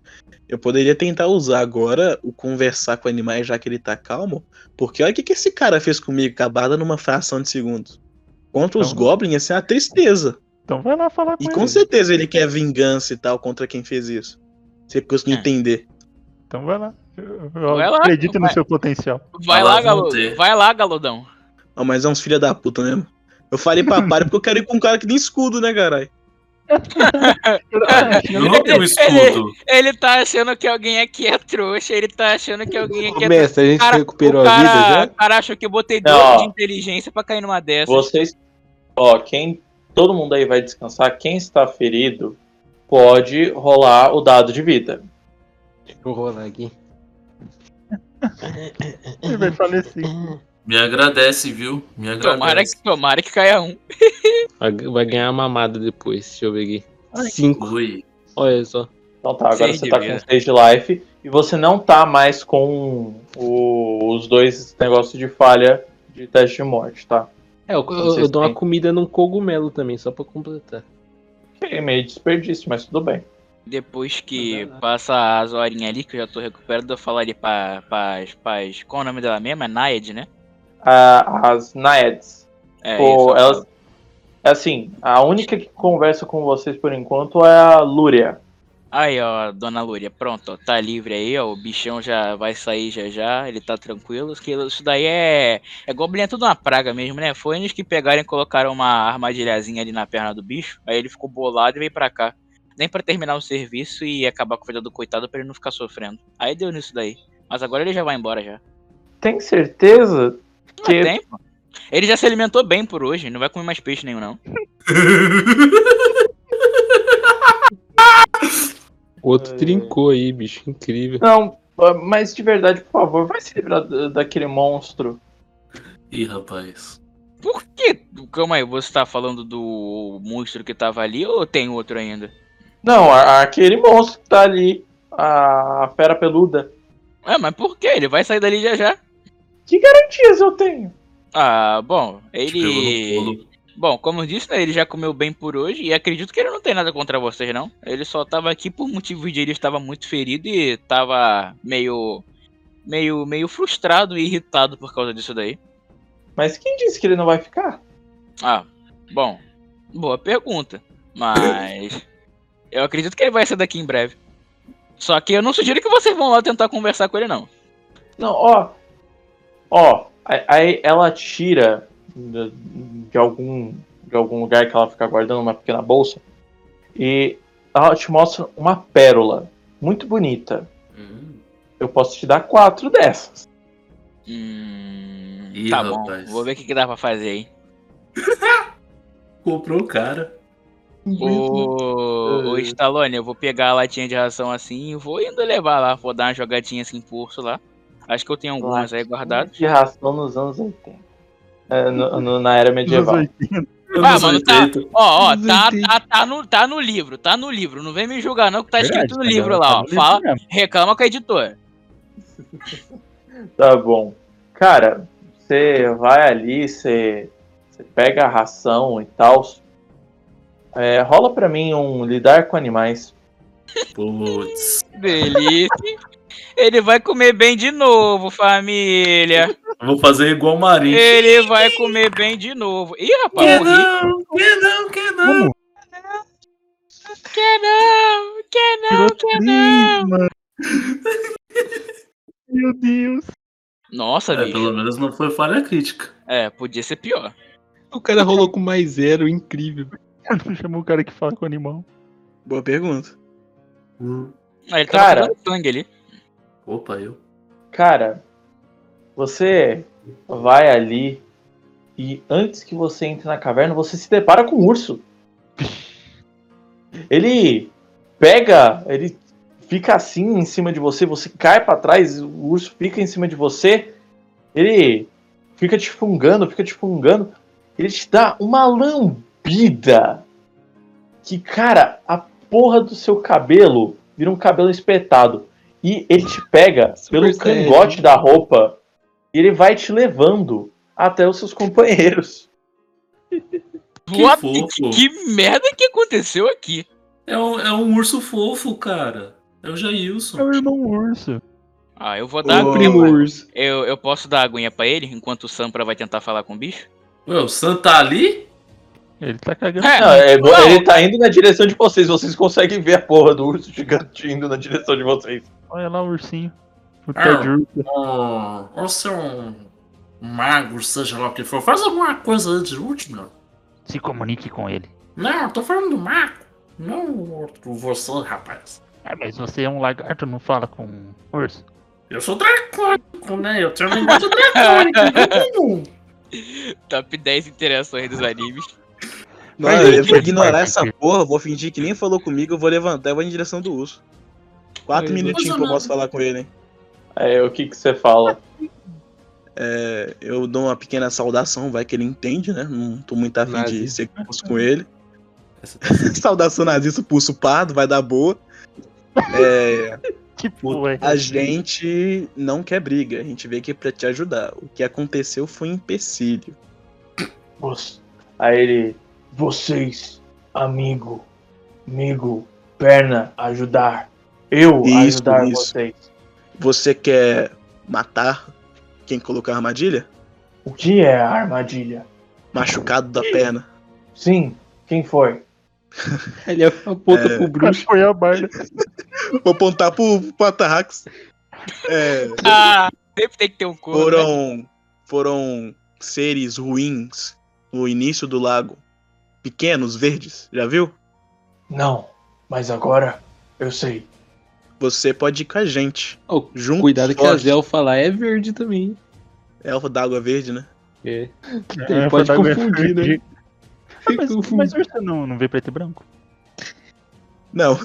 Speaker 4: Eu poderia tentar usar agora o conversar com animais já que ele tá calmo. Porque olha o que, que esse cara fez comigo, acabada numa fração de segundos. Contra os
Speaker 3: Então-
Speaker 4: goblins, ia ser uma tristeza.
Speaker 3: Então vai lá falar com
Speaker 4: E
Speaker 3: ele.
Speaker 4: com certeza ele quer vingança e tal contra quem fez isso. Você conseguiu
Speaker 5: É.
Speaker 4: entender.
Speaker 3: Então vai lá. Eu, eu
Speaker 5: Vai lá,
Speaker 3: acredito no
Speaker 5: vai.
Speaker 3: seu potencial.
Speaker 5: Vai lá,
Speaker 7: ter.
Speaker 5: Vai lá, galudão.
Speaker 4: Ah, mas é uns filha da puta mesmo. Eu falei pra pare porque eu quero ir com um cara que tem escudo, né, caralho?
Speaker 7: Eu não tenho escudo.
Speaker 5: Ele tá achando que alguém aqui é trouxa, ele tá achando que alguém aqui é trouxa.
Speaker 6: mestre, a gente
Speaker 5: Cara,
Speaker 6: recuperou
Speaker 5: o
Speaker 6: a vida
Speaker 5: cara,
Speaker 6: já?
Speaker 5: o cara achou que eu botei
Speaker 1: Não,
Speaker 5: 12
Speaker 1: ó.
Speaker 5: de inteligência pra cair numa dessas.
Speaker 1: Vocês. Ó, quem. Todo mundo aí vai descansar. Quem está ferido pode rolar o dado de vida.
Speaker 6: Deixa eu rolar aqui.
Speaker 3: Ele vai falecer.
Speaker 7: Me agradece, viu? Me
Speaker 5: Tomara
Speaker 7: agradece.
Speaker 5: que, tomara que caia um.
Speaker 6: Vai, ganhar uma mamada depois. Deixa eu ver aqui. Cinco.
Speaker 7: Ui.
Speaker 6: Olha só.
Speaker 1: Então tá, agora você tá com 6 de life. E você não tá mais com o- os dois negócios de falha de teste de morte, tá?
Speaker 6: É, eu, eu- eu
Speaker 1: Vocês
Speaker 6: dou uma comida num cogumelo também, só pra completar.
Speaker 1: É meio desperdício, mas tudo bem.
Speaker 5: Depois que passa as horinhas ali, que eu já tô recuperado, eu falaria pra, pras, pras. Qual é o nome dela mesmo? É Nayad, né?
Speaker 1: As Naeds.
Speaker 5: É
Speaker 1: Pô, elas. Assim, a única que conversa com vocês por enquanto é a Lúria.
Speaker 5: Aí, ó, dona Lúria, pronto, ó, tá livre aí, ó. O bichão já vai sair já já, ele tá tranquilo. que Isso daí é. É goblin, é tudo uma praga mesmo, né? Foi eles que pegaram e colocaram uma armadilhazinha ali na perna do bicho. Aí ele ficou bolado e veio pra cá. Nem pra terminar o serviço e acabar com a vida do coitado pra ele não ficar sofrendo. Aí deu nisso daí. Mas agora ele já vai embora já.
Speaker 1: Tem certeza que.
Speaker 5: tem, pô. Ele já se alimentou bem por hoje, não vai comer mais peixe nenhum, não.
Speaker 6: O outro
Speaker 1: É.
Speaker 6: trincou aí, bicho. Incrível.
Speaker 1: Não, mas de verdade, por favor, vai se livrar da- daquele monstro.
Speaker 7: Ih, rapaz.
Speaker 5: Por que? Calma aí, você tá falando do monstro que tava ali ou tem outro ainda?
Speaker 1: Não, a- aquele monstro que tá ali. A fera peluda.
Speaker 5: Ah, mas por que? Ele vai sair dali já já.
Speaker 1: Que garantias eu tenho?
Speaker 5: Ah, bom, ele. Bom, como eu disse, né, ele já comeu bem por hoje e acredito que ele não tem nada contra vocês, não. Ele só tava aqui por motivo de ele estava muito ferido e tava meio. meio. meio frustrado e irritado por causa disso daí.
Speaker 1: Mas quem disse que ele não vai ficar?
Speaker 5: Ah, bom, boa pergunta. Mas. eu acredito que ele vai sair daqui em breve. Só que eu não sugiro que vocês vão lá tentar conversar com ele, não.
Speaker 1: Não, ó. Ó, aí- ela tira de, de algum de algum lugar que ela fica guardando uma pequena bolsa e ela te mostra uma pérola muito bonita.
Speaker 7: Hum.
Speaker 1: Eu posso te dar quatro dessas.
Speaker 5: Hum.
Speaker 7: Ih,
Speaker 5: tá bom,
Speaker 7: rapaz.
Speaker 5: vou ver o que, que dá pra fazer aí.
Speaker 7: Comprou o cara.
Speaker 5: Ô, ô Stallone, eu vou pegar a latinha de ração assim e vou indo levar lá. Vou dar uma jogadinha assim por urso lá. Acho que eu tenho algumas aí guardadas.
Speaker 1: De ração nos anos 80. É, no- no- na era medieval.
Speaker 3: Nos 80.
Speaker 5: Ah, mano, tá.
Speaker 7: 80.
Speaker 5: Ó, ó, tá,
Speaker 6: 80.
Speaker 5: tá, tá, no, tá no livro, tá no livro. Não vem me julgar, não, que tá escrito no
Speaker 3: Verdade,
Speaker 5: livro
Speaker 3: tá
Speaker 5: lá, ó. Fala, reclama com a editora.
Speaker 1: Tá bom. Cara, você vai ali, você, você pega a ração e tal. É, rola pra mim um lidar com animais.
Speaker 7: Putz.
Speaker 5: Delícia. Ele vai comer bem de novo, família.
Speaker 7: Vou fazer igual o Marinho.
Speaker 5: Ele vai comer bem de novo. Ih, rapaz,
Speaker 7: Quer
Speaker 5: morri.
Speaker 7: não, quer não, quer não.
Speaker 5: Quer não, quer não, quer
Speaker 3: três,
Speaker 5: não.
Speaker 3: Meu Deus.
Speaker 5: Nossa,
Speaker 7: É,
Speaker 5: bicho.
Speaker 7: pelo menos não foi falha crítica.
Speaker 5: É, podia ser pior.
Speaker 6: O cara rolou com mais zero, incrível.
Speaker 3: Não chamou o cara que fala com o animal.
Speaker 4: Boa pergunta.
Speaker 5: Ah, ele tava
Speaker 1: Cara.
Speaker 5: sangue ali.
Speaker 7: Opa, eu.
Speaker 1: Cara, você vai ali e antes que você entre na caverna, você se depara com um urso. Ele pega, ele fica assim em cima de você, você cai pra trás, o urso fica em cima de você, ele fica te fungando, fica te fungando, ele te dá uma lambida que, cara, a porra do seu cabelo vira um cabelo espetado. E ele te pega
Speaker 6: Super
Speaker 1: pelo
Speaker 6: Saiyajin.
Speaker 1: cangote da roupa e ele vai te levando até os seus companheiros.
Speaker 7: Que
Speaker 5: What?
Speaker 7: fofo.
Speaker 5: Que merda que aconteceu aqui?
Speaker 7: É um, é um urso fofo, cara. É o
Speaker 3: É
Speaker 7: Jailson.
Speaker 3: o irmão urso.
Speaker 5: Ah, eu vou dar.
Speaker 6: Primo urso.
Speaker 5: Eu, eu posso dar aguinha pra ele enquanto o Sampra vai tentar falar com o bicho?
Speaker 7: Ué, o Sam tá ali?
Speaker 3: Ele tá cagando.
Speaker 5: É,
Speaker 1: Não, é,
Speaker 5: não.
Speaker 1: ele tá indo na direção de vocês, vocês conseguem ver a porra do urso gigante indo na direção de vocês.
Speaker 3: Olha lá o ursinho. O
Speaker 7: Ah.
Speaker 3: Ted Urso.
Speaker 7: Ô, ô seu mago, seja lá o que for, faz alguma coisa antes de última.
Speaker 3: Se comunique com ele.
Speaker 7: Não, eu tô falando do mago. Não o outro, você, rapaz.
Speaker 3: Ah, mas você é um lagarto, não fala com urso.
Speaker 7: Eu sou dracônico, né? Eu tenho linguagem dracônica. Não.
Speaker 5: Top 10 interações dos animes.
Speaker 4: Não, eu
Speaker 3: ele
Speaker 4: vou ignorar essa porra, vou fingir que nem falou comigo, eu vou levantar e vou em direção do urso. Quatro minutinhos que eu posso falar com ele, hein?
Speaker 1: É, o que que você fala?
Speaker 4: É, eu dou uma pequena saudação, vai que ele entende, né? Não tô muito afim de ser curso com ele.
Speaker 7: Tá
Speaker 4: saudação nazista, pulso pardo, vai dar boa. É,
Speaker 3: Tipo, é.
Speaker 4: a gente não quer briga, a gente veio aqui pra te ajudar. O que aconteceu foi um empecilho.
Speaker 1: Você- Aí ele. Vocês, amigo, amigo, perna, ajudar. Eu
Speaker 4: Isso,
Speaker 1: ajudar
Speaker 4: isso.
Speaker 1: vocês.
Speaker 4: Você quer matar quem colocou a armadilha?
Speaker 1: O que é a armadilha?
Speaker 4: Machucado da perna.
Speaker 1: Sim, quem foi?
Speaker 6: Ele aponta
Speaker 4: É.
Speaker 6: pro bruxo.
Speaker 3: Foi a barda.
Speaker 4: Vou apontar pro, pro Atarrax. É,
Speaker 5: Ah, sempre tem que ter um corpo. né?
Speaker 4: foram, foram seres ruins no início do lago. Pequenos, verdes, já viu?
Speaker 1: Não, mas agora eu sei.
Speaker 4: Você pode ir com a gente.
Speaker 6: Ô,
Speaker 4: Juntos,
Speaker 6: cuidado que a
Speaker 4: fortes.
Speaker 6: Zel falar é verde também.
Speaker 4: Elfo d'água verde, né?
Speaker 6: É.
Speaker 3: É,
Speaker 6: pode
Speaker 3: da
Speaker 6: confundir, né?
Speaker 3: verde. Ah, mas,
Speaker 6: Confunde.
Speaker 3: mas urso não, não vê preto e branco?
Speaker 4: Não,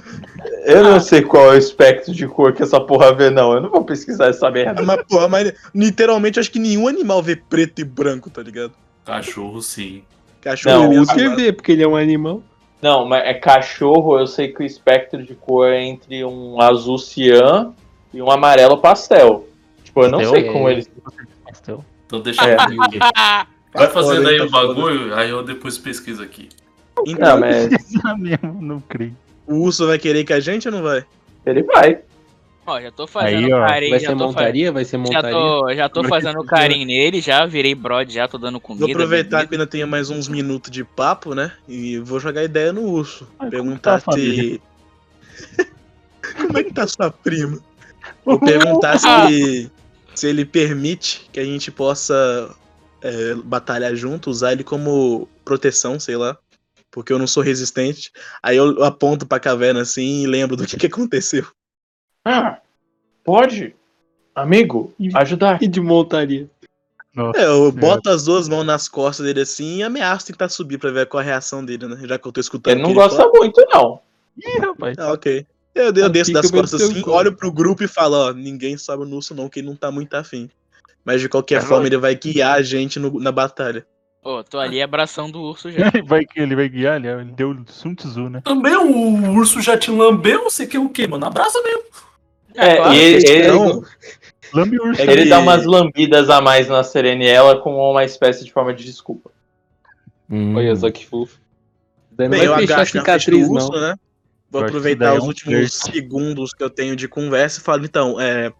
Speaker 1: Eu não sei qual é o espectro de cor que essa porra vê, não. Eu não vou pesquisar essa merda.
Speaker 4: mas porra, mas literalmente acho que nenhum animal vê preto e branco, tá ligado?
Speaker 7: Cachorro, sim.
Speaker 4: Cachorro
Speaker 1: Não,
Speaker 4: é
Speaker 6: o
Speaker 4: mesmo.
Speaker 6: Usker vê, porque ele é um animal.
Speaker 1: Não, mas é cachorro, eu sei que o espectro de cor é entre um azul cian e um amarelo pastel. Tipo, eu não sei como eles.
Speaker 3: Pastel.
Speaker 7: Então deixa
Speaker 1: É.
Speaker 7: eu ver. Vai fazendo aí
Speaker 4: tá
Speaker 7: o bagulho, aí eu depois pesquiso aqui.
Speaker 4: Então,
Speaker 1: Não, mas
Speaker 3: Precisa mesmo, não creio.
Speaker 4: o urso vai querer com a gente ou não vai?
Speaker 1: ele vai.
Speaker 5: Ó, já tô fazendo
Speaker 3: Aí, ó,
Speaker 5: carinho,
Speaker 6: Vai
Speaker 5: já
Speaker 6: ser montaria? Vai ser
Speaker 5: Já
Speaker 6: montaria?
Speaker 5: tô, já tô
Speaker 3: que
Speaker 5: fazendo carinho nele, já virei brod, já tô dando comida.
Speaker 4: Vou aproveitar que
Speaker 5: bebida.
Speaker 4: ainda tenho mais uns minutos de papo, né? E vou jogar ideia no urso.
Speaker 3: Ai, como
Speaker 4: perguntar
Speaker 3: tá a
Speaker 4: se. como é que tá sua prima? Vou perguntar se, se ele permite que a gente possa é, batalhar junto, usar ele como proteção, sei lá. Porque eu não sou resistente. Aí eu aponto pra caverna assim e lembro do que, que aconteceu.
Speaker 1: Ah, pode, amigo, ajudar.
Speaker 6: E de montaria.
Speaker 3: Nossa,
Speaker 4: É, eu boto as duas mãos nas costas dele assim e ameaço tentar subir pra ver qual a reação dele, né? Já que eu tô escutando.
Speaker 1: Ele
Speaker 4: o
Speaker 1: não
Speaker 4: que
Speaker 1: gosta
Speaker 4: fala.
Speaker 1: muito, não.
Speaker 3: Ih, rapaz.
Speaker 4: Ah, ok. Eu, eu
Speaker 6: Ah,
Speaker 4: desço das costas assim,
Speaker 6: colo.
Speaker 4: olho pro grupo e falo, ó, ninguém sobe no urso não, que ele não tá muito afim. Mas de qualquer
Speaker 3: É
Speaker 4: forma ele vai guiar a gente no- na batalha.
Speaker 5: Ô, tô ali abração do urso já.
Speaker 3: Ele vai, ele vai guiar, ele ele deu Sun Tzu, né?
Speaker 7: Também o urso já te lambeu? Você quer o quê, mano? Abraça mesmo.
Speaker 1: É,
Speaker 5: claro,
Speaker 1: e ele,
Speaker 4: vocês
Speaker 1: ele-
Speaker 4: não-
Speaker 3: Lambe urso.
Speaker 4: É
Speaker 1: ele
Speaker 4: que-
Speaker 1: dá umas lambidas a mais na Sereniela com uma espécie de forma de desculpa.
Speaker 6: Olha só que fofo. Daí não
Speaker 4: Bem, eu agacho na frente do urso, né? Vou
Speaker 3: Eu
Speaker 4: aproveitar
Speaker 3: é
Speaker 4: os
Speaker 3: um
Speaker 4: últimos
Speaker 3: flerte.
Speaker 4: segundos que eu tenho de conversa e falo, então, é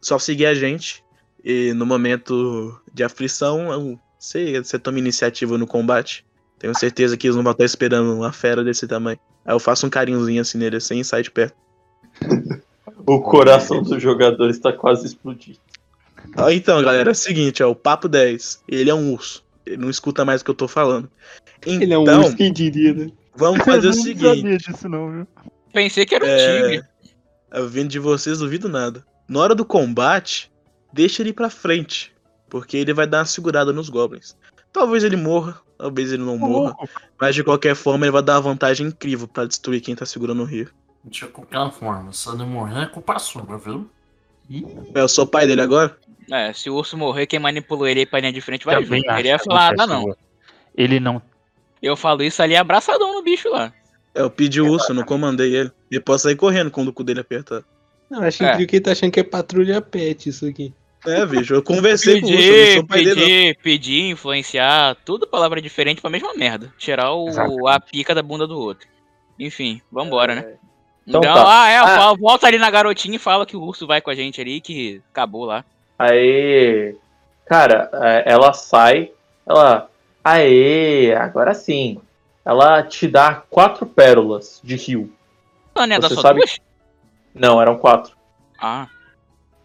Speaker 4: só seguir a gente. E no momento de aflição, eu- você, você toma iniciativa no combate. Tenho certeza que eles não vão estar esperando uma fera desse tamanho. Aí eu faço um carinhozinho assim nele, sem sair de perto.
Speaker 1: O coração do jogador está quase explodindo.
Speaker 4: Ah, Então, galera, é o seguinte, ó, o Papo 10, ele é um urso. Ele não escuta mais o que eu tô falando. Então,
Speaker 6: Ele é um urso, quem diria, né?
Speaker 4: vamos fazer
Speaker 3: eu
Speaker 4: o
Speaker 3: não
Speaker 4: seguinte.
Speaker 3: sabia disso, não, viu?
Speaker 5: Pensei que era um
Speaker 4: É,
Speaker 5: tigre.
Speaker 4: eu vindo de vocês, duvido nada. Na hora do combate, deixa ele ir pra frente. Porque ele vai dar uma segurada nos goblins. Talvez ele morra, talvez ele não morra. Mas de qualquer forma, ele vai dar uma vantagem incrível pra destruir quem tá segurando o rio.
Speaker 7: De qualquer forma, se não morrer é culpa sua, viu?
Speaker 3: Ih,
Speaker 4: Eu sou pai dele agora?
Speaker 5: É, se o urso morrer, quem manipulou ele aí pra linha de frente vai
Speaker 3: também
Speaker 5: Ele ia
Speaker 3: que
Speaker 5: falar
Speaker 3: a
Speaker 5: nada,
Speaker 3: bruxa é
Speaker 5: não.
Speaker 3: Ele não.
Speaker 5: Eu falo isso ali abraçadão no bicho lá.
Speaker 4: Eu pedi o urso, não comandei ele. Ele pode sair correndo quando o cu dele apertar.
Speaker 6: Não, acho
Speaker 5: É.
Speaker 6: que ele tá achando que é patrulha pet isso aqui.
Speaker 4: É, bicho, eu conversei com o urso, eu não sou o pai dele. não.
Speaker 5: pedir, pedir, influenciar, tudo palavra diferente pra mesma merda. Tirar o, a pica da bunda do outro. Enfim, vambora, né?
Speaker 1: Então
Speaker 5: Então,
Speaker 1: tá.
Speaker 5: ah, é,
Speaker 1: Ah.
Speaker 5: volta ali na garotinha e fala que o urso vai com a gente ali, que acabou lá.
Speaker 1: Aí, cara, é, ela sai, ela, aê, agora sim. Ela te dá quatro pérolas de rio.
Speaker 5: Ah, né, da
Speaker 1: Você sabe-
Speaker 5: duas?
Speaker 1: Não, eram quatro.
Speaker 5: Ah,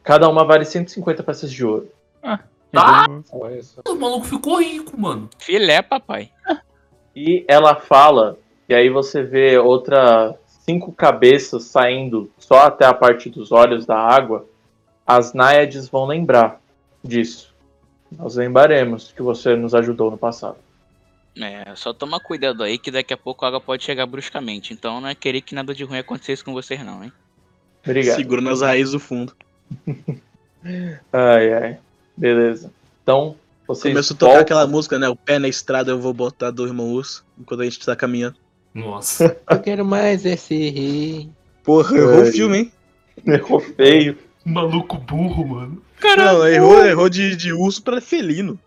Speaker 1: Cada uma vale 150 peças de ouro.
Speaker 3: Ah!
Speaker 6: Só.
Speaker 7: O maluco ficou rico, mano.
Speaker 5: filé, papai.
Speaker 1: E ela fala, e aí você vê outra cinco cabeças saindo só até a parte dos olhos da água. As náiades vão lembrar disso. Nós lembraremos que você nos ajudou no passado.
Speaker 5: É, só toma cuidado aí que daqui a pouco a água pode chegar bruscamente. Então não é querer que nada de ruim acontecesse com vocês não, hein?
Speaker 1: Obrigado.
Speaker 4: Segura nas raízes do fundo.
Speaker 1: Ai, ai. Beleza. Então, vocês
Speaker 4: Começou a tocar
Speaker 1: voltam-
Speaker 4: aquela música, né? O pé na estrada eu vou botar do irmão urso. Enquanto a gente tá caminhando.
Speaker 7: Nossa.
Speaker 6: Eu quero mais é ser rei.
Speaker 4: Porra, errou o filme, hein?
Speaker 1: Errou feio.
Speaker 7: maluco burro, mano.
Speaker 4: Não, errou, errou de, de urso pra felino.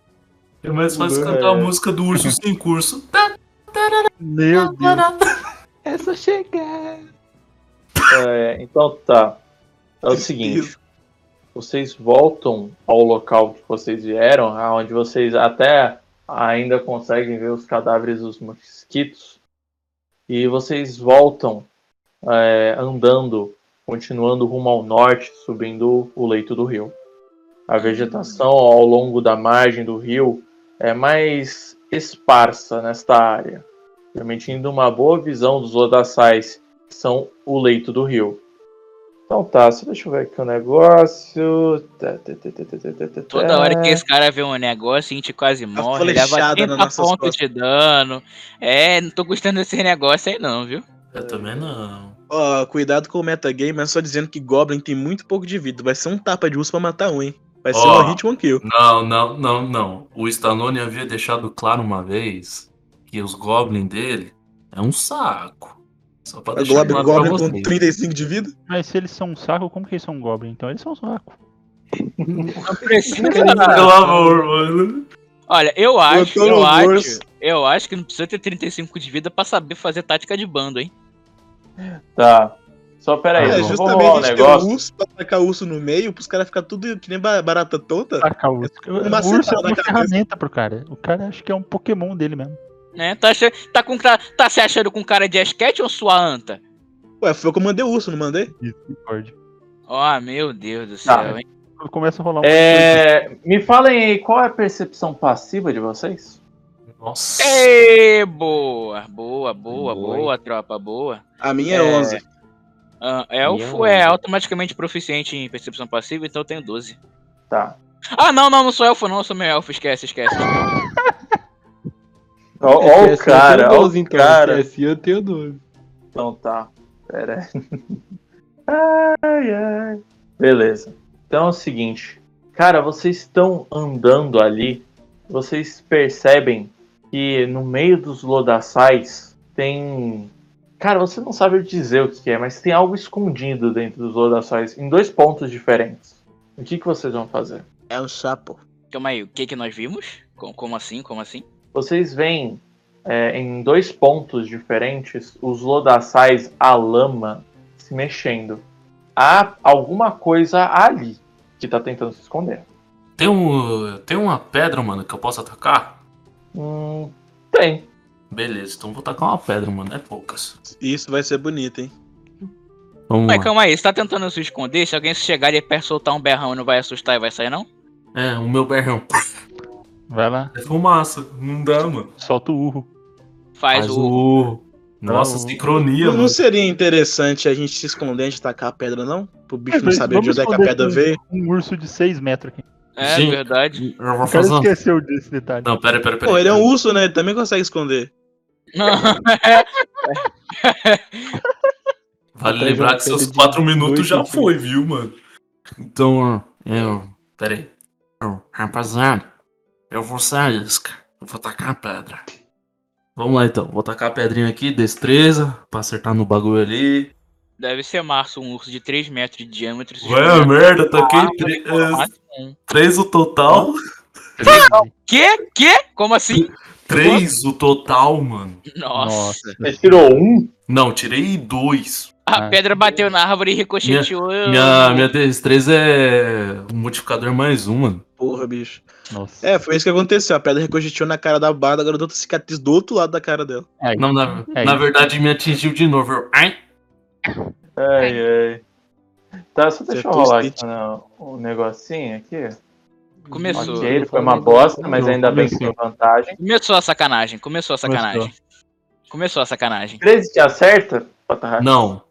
Speaker 7: É mais fácil cantar a música do urso sem curso.
Speaker 3: Meu Deus.
Speaker 6: É só chegar.
Speaker 1: É, então tá. É o seguinte. Vocês voltam ao local que vocês vieram, onde vocês até ainda conseguem ver os cadáveres dos mosquitos. E vocês voltam é, andando, continuando rumo ao norte, subindo o leito do rio. A vegetação ao longo da margem do rio é mais esparsa nesta área, permitindo uma boa visão dos lodaçais que são o leito do rio. Então tá, só deixa eu ver aqui o negócio. Tá, tá, tá,
Speaker 5: Toda hora que esse cara vê um negócio, a gente quase morre, leva
Speaker 4: flechada
Speaker 5: 30
Speaker 4: nas nossas
Speaker 5: pontos
Speaker 4: costas.
Speaker 5: de dano. É, não tô gostando desse negócio aí não, viu?
Speaker 7: Eu também não.
Speaker 4: Ó, cuidado com o metagame, mas só dizendo que Goblin tem muito pouco de vida. Vai ser um tapa de urso pra matar um, hein? Vai ser
Speaker 7: Ó.
Speaker 4: um hit, one kill.
Speaker 7: Não, não, não, não. O Stallone havia deixado claro uma vez que os Goblins dele é um saco. Só pra deixar
Speaker 4: Goblin,
Speaker 7: pra
Speaker 4: Goblin com
Speaker 7: vocês.
Speaker 4: 35 de vida?
Speaker 3: Mas se eles são um saco, como que eles são um goblin? Então eles são um saco.
Speaker 5: Não precisa.
Speaker 7: Pelo amor, mano.
Speaker 5: Olha, eu acho,
Speaker 4: no
Speaker 5: eu acho, eu acho que não precisa ter 35 de vida pra saber fazer tática de bando, hein?
Speaker 1: Tá. Só pera aí,
Speaker 4: é,
Speaker 1: vamos
Speaker 4: justamente
Speaker 1: rolar um negócio.
Speaker 4: urso pra atacar o urso no meio, pros caras ficar tudo que nem ba- barata tonta.
Speaker 3: Saca o urso. O
Speaker 4: Uma
Speaker 3: urso é uma
Speaker 4: na cabeça.
Speaker 3: ferramenta pro cara. O cara acho que é um Pokémon dele mesmo.
Speaker 5: Né? Tá, tá, com, tá, tá se achando com cara de esquete ou sua anta?
Speaker 4: Ué, foi eu que eu mandei o urso, não mandei?
Speaker 3: Isso, Discord.
Speaker 5: Ó, meu Deus do céu,
Speaker 1: Tá.
Speaker 5: hein?
Speaker 3: Começa a rolar um
Speaker 1: É, me falem aí, qual é a percepção passiva de vocês?
Speaker 7: Nossa.
Speaker 5: Ê, boa, boa, boa,
Speaker 6: Boa,
Speaker 5: boa, tropa, boa.
Speaker 4: A minha é,
Speaker 1: É.
Speaker 4: 11.
Speaker 5: Ah, elfo é automaticamente proficiente em percepção passiva, então eu tenho 12.
Speaker 1: Tá.
Speaker 5: Ah, não, não, não sou elfo, não, eu sou meu elfo, esquece, esquece.
Speaker 1: Ó, ó
Speaker 6: É,
Speaker 1: o cara,
Speaker 6: 12,
Speaker 1: o
Speaker 6: então.
Speaker 1: cara.
Speaker 6: Se assim, eu tenho 12.
Speaker 1: Então tá. Pera aí. Ai, ai. Beleza. Então é o seguinte. Cara, vocês estão andando ali. Vocês percebem que no meio dos lodaçais tem. Cara, você não sabe dizer o que é, mas tem algo escondido dentro dos lodaçais em dois pontos diferentes. O que, que vocês vão fazer?
Speaker 4: É um sapo.
Speaker 5: Calma aí, o que que nós vimos? Co- Como assim, como assim?
Speaker 1: Vocês veem é, em dois pontos diferentes os lodaçais, a lama se mexendo. Há alguma coisa ali que tá tentando se esconder.
Speaker 7: Tem, um, tem uma pedra, mano, que eu posso atacar?
Speaker 1: Hum, tem.
Speaker 7: Beleza, então vou tacar uma pedra, mano. É poucas.
Speaker 4: Isso vai ser bonito, hein?
Speaker 7: Vamos
Speaker 5: Mas
Speaker 7: lá.
Speaker 5: calma aí, você tá tentando se esconder? Se alguém chegar e perto soltar um berrão, não vai assustar e vai sair, não?
Speaker 7: É, o meu berrão.
Speaker 3: Vai lá,
Speaker 7: É fumaça. Não dá, mano.
Speaker 3: solta o urro.
Speaker 5: Faz,
Speaker 7: Faz
Speaker 5: o.
Speaker 7: o. Nossa,
Speaker 3: Não,
Speaker 7: sincronia,
Speaker 4: Não, não seria interessante a gente se esconder antes de tacar a pedra, não? Pro bicho não saber de onde é que a pedra veio.
Speaker 3: Um urso de 6 metros aqui.
Speaker 5: É
Speaker 7: Gente,
Speaker 5: verdade.
Speaker 7: Eu vou
Speaker 3: cara
Speaker 7: fazer uma...
Speaker 3: esqueceu desse detalhe.
Speaker 7: Não, pera, pera, pera.
Speaker 4: Pô, ele é um urso, né? Ele também consegue esconder.
Speaker 7: Vale lembrar que seus
Speaker 6: pedra de
Speaker 7: 4 minutos já foi, viu, mano? Então, eu. Pera aí. Ô, Rapaziada, eu vou sair, isca. Eu vou tacar a pedra. Vamos lá então. Vou tacar a pedrinha aqui, destreza, pra acertar no bagulho ali.
Speaker 5: Deve ser Março, um urso de 3 metros de diâmetro.
Speaker 7: Ué, merda, taquei
Speaker 5: Ah, um.
Speaker 7: 3 o total.
Speaker 5: Quê? Quê? Como assim?
Speaker 7: 3 o total, mano.
Speaker 5: Nossa.
Speaker 1: Você tirou um?
Speaker 7: Não, tirei 2.
Speaker 5: A
Speaker 3: Ah.
Speaker 5: pedra bateu na árvore e ricocheteou.
Speaker 7: Minha, minha destreza é um modificador mais um, mano.
Speaker 4: Porra, bicho.
Speaker 3: Nossa.
Speaker 4: É, foi isso que aconteceu. A pedra ricocheteou na cara da barda, agora eu outra cicatriz do outro lado da cara dela.
Speaker 7: Não, na,
Speaker 3: É
Speaker 7: na verdade me atingiu de novo. Eu, ai,
Speaker 1: Ai, ai. Tá, só deixa eu rolar aqui o negocinho aqui.
Speaker 5: Começou.
Speaker 1: Ok, foi uma bosta, mas ainda bem que
Speaker 3: Começou.
Speaker 1: tem vantagem.
Speaker 5: Começou a sacanagem. Começou a sacanagem. Começou a sacanagem.
Speaker 1: 13 te acerta? Patarra?
Speaker 7: não.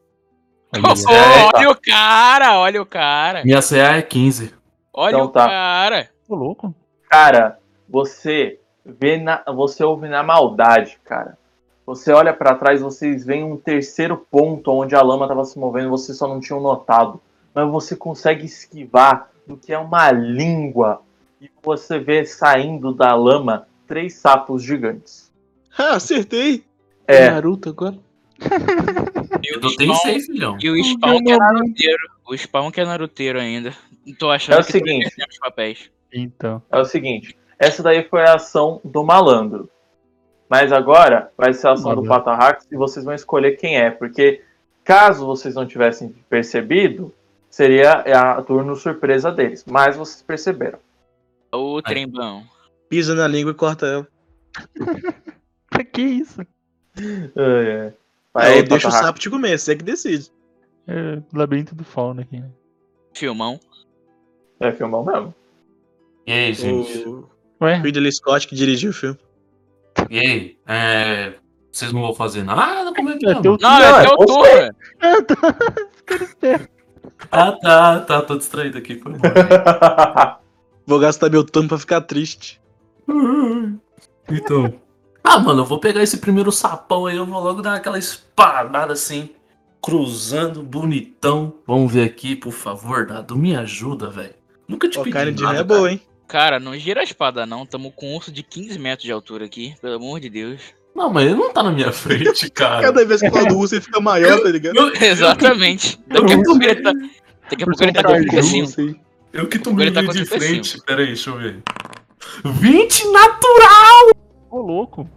Speaker 1: É,
Speaker 5: olha o cara, olha o cara.
Speaker 7: Minha CA é 15.
Speaker 5: Olha
Speaker 1: Então
Speaker 5: o
Speaker 1: tá.
Speaker 5: cara.
Speaker 3: Ô, louco.
Speaker 1: Cara, você vê na, você ouve na maldade, cara. Você olha pra trás, vocês veem um terceiro ponto onde a lama tava se movendo, vocês só não tinham notado. Mas você consegue esquivar do que é uma língua e você vê saindo da lama três sapos gigantes.
Speaker 4: Ah, acertei!
Speaker 1: É,
Speaker 6: Naruto agora.
Speaker 5: E
Speaker 7: Eu
Speaker 5: o
Speaker 7: tenho
Speaker 5: Spawn,
Speaker 7: 6, filhão.
Speaker 5: e o Spawn que é naruteiro. O Spawn que é naruteiro ainda. Tô achando
Speaker 1: É o
Speaker 5: que
Speaker 1: seguinte.
Speaker 5: os papéis.
Speaker 3: Então.
Speaker 1: é o seguinte, essa daí foi a ação do malandro. Mas agora vai ser a ação do
Speaker 3: Malandro.
Speaker 1: Patarrax e vocês vão escolher quem é, porque caso vocês não tivessem percebido, seria a turno surpresa deles. Mas vocês perceberam.
Speaker 5: O trembão.
Speaker 4: Pisa na língua e corta ela.
Speaker 3: Pra que isso?
Speaker 1: Ai, ai. Vai
Speaker 4: Aí
Speaker 1: aí,
Speaker 4: eu deixo o sapo te comer, você que decide.
Speaker 3: É labirinto do fauna aqui. né?
Speaker 5: Filmão.
Speaker 1: É filmão mesmo.
Speaker 7: E aí, gente?
Speaker 4: O
Speaker 3: Ué?
Speaker 4: Ridley Scott que dirigiu o filme.
Speaker 7: E aí? É... Vocês não vão fazer nada? Como é que é?
Speaker 3: É teu
Speaker 7: mano?
Speaker 5: Não,
Speaker 1: Não,
Speaker 5: é
Speaker 1: é
Speaker 5: teu turno.
Speaker 7: Ah, tá, tá. Tô distraído aqui. Foi.
Speaker 4: Vou gastar meu turno pra ficar triste.
Speaker 7: Então. Ah, mano, eu vou pegar esse primeiro sapão aí, eu vou logo dar aquela espadada assim, cruzando, bonitão. Vamos ver aqui, por favor, Dado, me ajuda, velho. Nunca te
Speaker 4: Ó,
Speaker 7: pedi
Speaker 4: de
Speaker 7: nada,
Speaker 4: ré é
Speaker 7: cara.
Speaker 4: boa, hein?
Speaker 5: Cara, não gira a espada não. Tamo com um urso de 15 metros de altura aqui. Pelo amor de Deus.
Speaker 7: Não, mas ele não tá na minha frente, cara.
Speaker 4: Cada vez que fala do urso ele fica maior, tá ligado?
Speaker 7: Eu,
Speaker 5: Exatamente. Daqui a pouco ele tá. Daqui a pouco ele tá com
Speaker 3: Cardio.
Speaker 5: 35.
Speaker 7: eu que tomei
Speaker 5: Ele tá
Speaker 7: de
Speaker 5: 35.
Speaker 7: frente. Pera aí, deixa eu ver. 20 natural
Speaker 3: Ô, louco.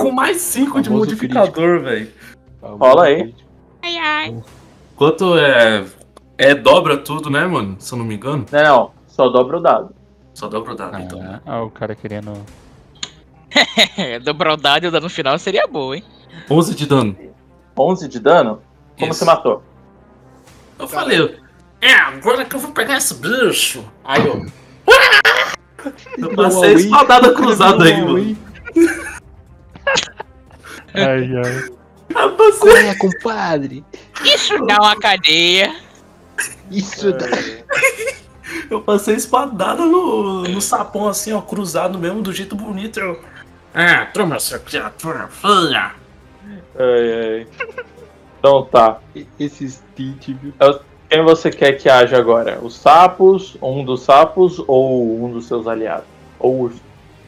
Speaker 7: com mais 5 de modificador, velho.
Speaker 1: Rola aí.
Speaker 5: Ai, ai.
Speaker 7: Quanto é. É dobra tudo, né, mano? Se eu não me engano.
Speaker 1: Não, não, só dobra o dado.
Speaker 7: Só dobra o dado, então.
Speaker 3: Ah, ah, o cara querendo.
Speaker 5: É, dobrodade o dano final seria boa, hein?
Speaker 7: 11 de dano.
Speaker 1: 11 de dano? Como
Speaker 7: Isso.
Speaker 1: você matou?
Speaker 7: Eu falei, é, agora que eu vou pegar esse bicho. Aí eu. Eu passei a espadada cruzada aí, mano.
Speaker 3: Ai, ai.
Speaker 7: Eu passei,
Speaker 6: Qual é, compadre?
Speaker 5: Isso dá uma cadeia.
Speaker 6: Isso dá.
Speaker 7: eu passei a espadada no, no sapão assim, ó, cruzado mesmo, do jeito bonito. Eu. Ah, toma essa criatura feia.
Speaker 1: Ai, ai. Então tá.
Speaker 6: Esse Stitch, viu?
Speaker 1: Quem você quer que haja agora? Os sapos, um dos sapos ou um dos seus aliados? Ou o urso?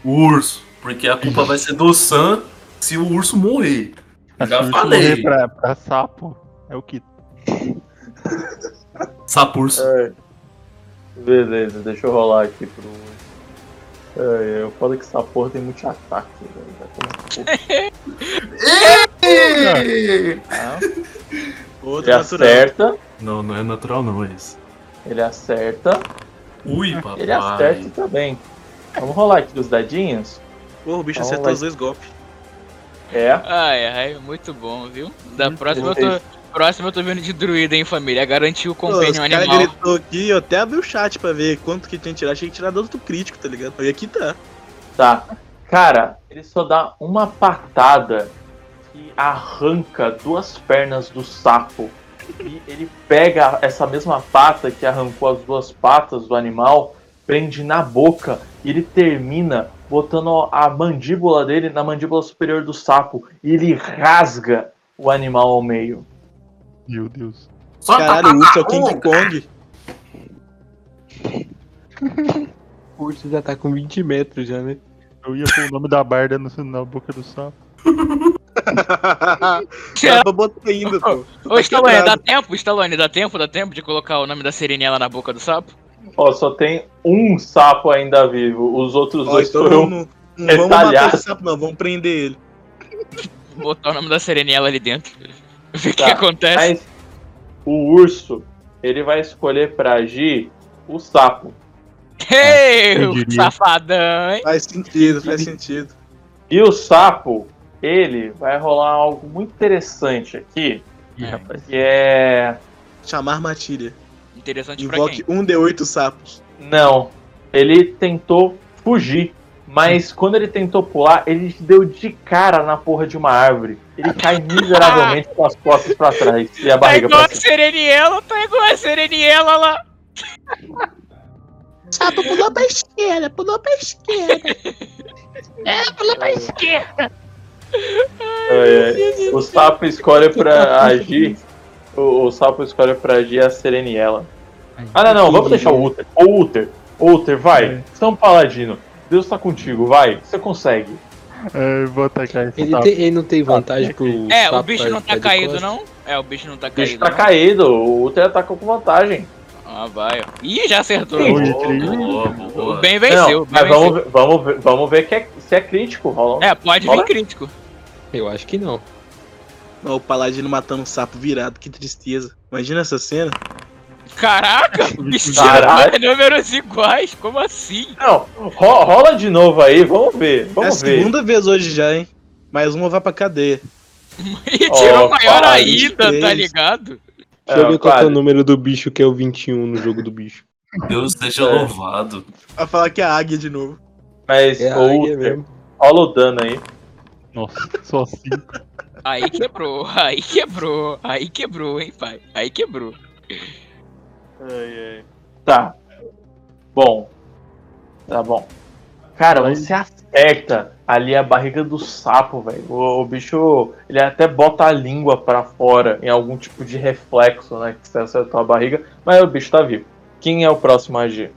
Speaker 7: O urso, porque a culpa vai ser do Sam se o urso morrer. Já
Speaker 3: Se
Speaker 7: falei.
Speaker 3: correr Pra, pra sapo, é o que.
Speaker 7: Sapurso.
Speaker 1: É. Beleza, deixa eu rolar aqui pro. É, o foda é que essa porra tem muito ataque, velho.
Speaker 4: Outro natural.
Speaker 1: acerta,
Speaker 7: Não, não é natural não, é isso.
Speaker 1: ele acerta,
Speaker 7: Ui, papai.
Speaker 1: ele acerta também. Vamos rolar aqui os dadinhos.
Speaker 4: Porra, o bicho acertou os dois golpes.
Speaker 1: É,
Speaker 5: Ai, ai, muito bom, viu? Da próxima eu, tô, próxima eu tô vendo de druida, hein, família? Garantiu o
Speaker 4: Pô, caras
Speaker 5: animal.
Speaker 4: gritou aqui, eu até abri o chat pra ver quanto que tinha que tirar. Achei que tirar do outro crítico, tá ligado? E aqui tá.
Speaker 1: tá. Cara, ele só dá uma patada que arranca duas pernas do sapo. E ele pega essa mesma pata que arrancou as duas patas do animal, prende na boca e ele termina botando a mandíbula dele na mandíbula superior do sapo e ele rasga o animal ao meio.
Speaker 3: Meu Deus.
Speaker 7: Só
Speaker 4: Caralho, o urso é o King Kong.
Speaker 6: O urso já tá com 20 metros já, né?
Speaker 3: Eu ia pôr o nome da barda no- na boca do sapo.
Speaker 4: Botar ainda, pô.
Speaker 5: Ô, Stallone,
Speaker 4: quebrado.
Speaker 5: dá tempo, Stallone, dá tempo, dá tempo de colocar o nome da Serenela na boca do sapo?
Speaker 1: Ó, só tem um sapo ainda vivo, os outros
Speaker 4: Ó,
Speaker 1: dois
Speaker 4: então
Speaker 1: foram.
Speaker 4: não, não vamos matar esse sapo, não. Vamos prender ele.
Speaker 5: Botar o nome da Serenela ali dentro. Ver o que
Speaker 1: Tá,
Speaker 5: acontece.
Speaker 1: Mas o urso, ele vai escolher pra agir o sapo.
Speaker 5: Ei, safadão, hein?
Speaker 4: Faz sentido, faz sentido.
Speaker 1: E o sapo, ele vai rolar algo muito interessante aqui,
Speaker 3: Ih,
Speaker 5: É.
Speaker 3: rapaz.
Speaker 1: que é.
Speaker 4: Chamar armadilha.
Speaker 5: Interessante pra
Speaker 4: Invoque
Speaker 5: quem?
Speaker 4: um D8 sapos.
Speaker 1: Não. Ele tentou fugir. Mas quando ele tentou pular, ele deu de cara na porra de uma árvore. Ele cai miseravelmente com as costas pra trás e a
Speaker 5: Tá
Speaker 1: barriga
Speaker 5: igual
Speaker 1: pra
Speaker 5: a. Sereniela, tá igual a Sereniela lá.
Speaker 4: Sapo pulou pra esquerda, pulou pra esquerda.
Speaker 1: É, é. O sapo escolhe pra agir. O, o sapo escolhe pra agir a Sereniela. Ah, não, não, vamos deixar o Uther. Ô, Uther, Uther, vai.
Speaker 3: É.
Speaker 1: Você é um paladino. Deus tá contigo, vai. Você consegue.
Speaker 3: É, vou atacar esse
Speaker 6: Ele,
Speaker 3: sapo.
Speaker 6: tem- ele não tem vantagem pro.
Speaker 5: É, o bicho não tá caído, não? É, o bicho não tá
Speaker 1: O bicho
Speaker 5: caído.
Speaker 1: tá
Speaker 5: não?
Speaker 1: caído. O Uther atacou com vantagem.
Speaker 5: Ah, vai, ó. Ih, já acertou.
Speaker 3: Oi,
Speaker 7: Boa,
Speaker 3: três.
Speaker 7: boa,
Speaker 5: O
Speaker 7: boa.
Speaker 5: bem venceu.
Speaker 1: Não,
Speaker 5: o
Speaker 1: mas
Speaker 5: venceu.
Speaker 1: vamos, ver- vamos, ver, vamos ver que é- se é crítico. Rola.
Speaker 5: É, pode
Speaker 1: Rola?
Speaker 5: vir crítico.
Speaker 6: Eu acho que não.
Speaker 4: Ó, o paladino matando um sapo virado, que tristeza. Imagina essa cena.
Speaker 5: Caraca, tirou números iguais. Como assim?
Speaker 1: Não, ro- rola de novo aí, vamos ver.
Speaker 4: é a
Speaker 1: Vamos ver.
Speaker 4: segunda vez hoje já, hein? Mais uma vai pra cadeia.
Speaker 5: E tirou
Speaker 1: Ó,
Speaker 5: maior ainda, tá
Speaker 4: 23.
Speaker 5: ligado?
Speaker 6: Deixa eu
Speaker 1: É,
Speaker 6: ver qual é o número do bicho que é o 21 no jogo do bicho.
Speaker 7: Deus seja
Speaker 1: É.
Speaker 7: louvado.
Speaker 4: Vai falar que é a águia de novo.
Speaker 1: Mas
Speaker 6: É a
Speaker 1: o
Speaker 6: águia
Speaker 1: Uther,
Speaker 6: mesmo.
Speaker 1: rola o dano aí.
Speaker 3: Nossa, só cinco.
Speaker 5: Aí quebrou, aí quebrou, aí quebrou, hein, pai? Aí quebrou.
Speaker 1: Tá. Bom. Tá bom. Cara, você acerta ali a barriga do sapo, velho. O, o bicho, ele até bota a língua pra fora em algum tipo de reflexo, né? Que você acertou a barriga, mas o bicho tá vivo. Quem é o próximo a agir?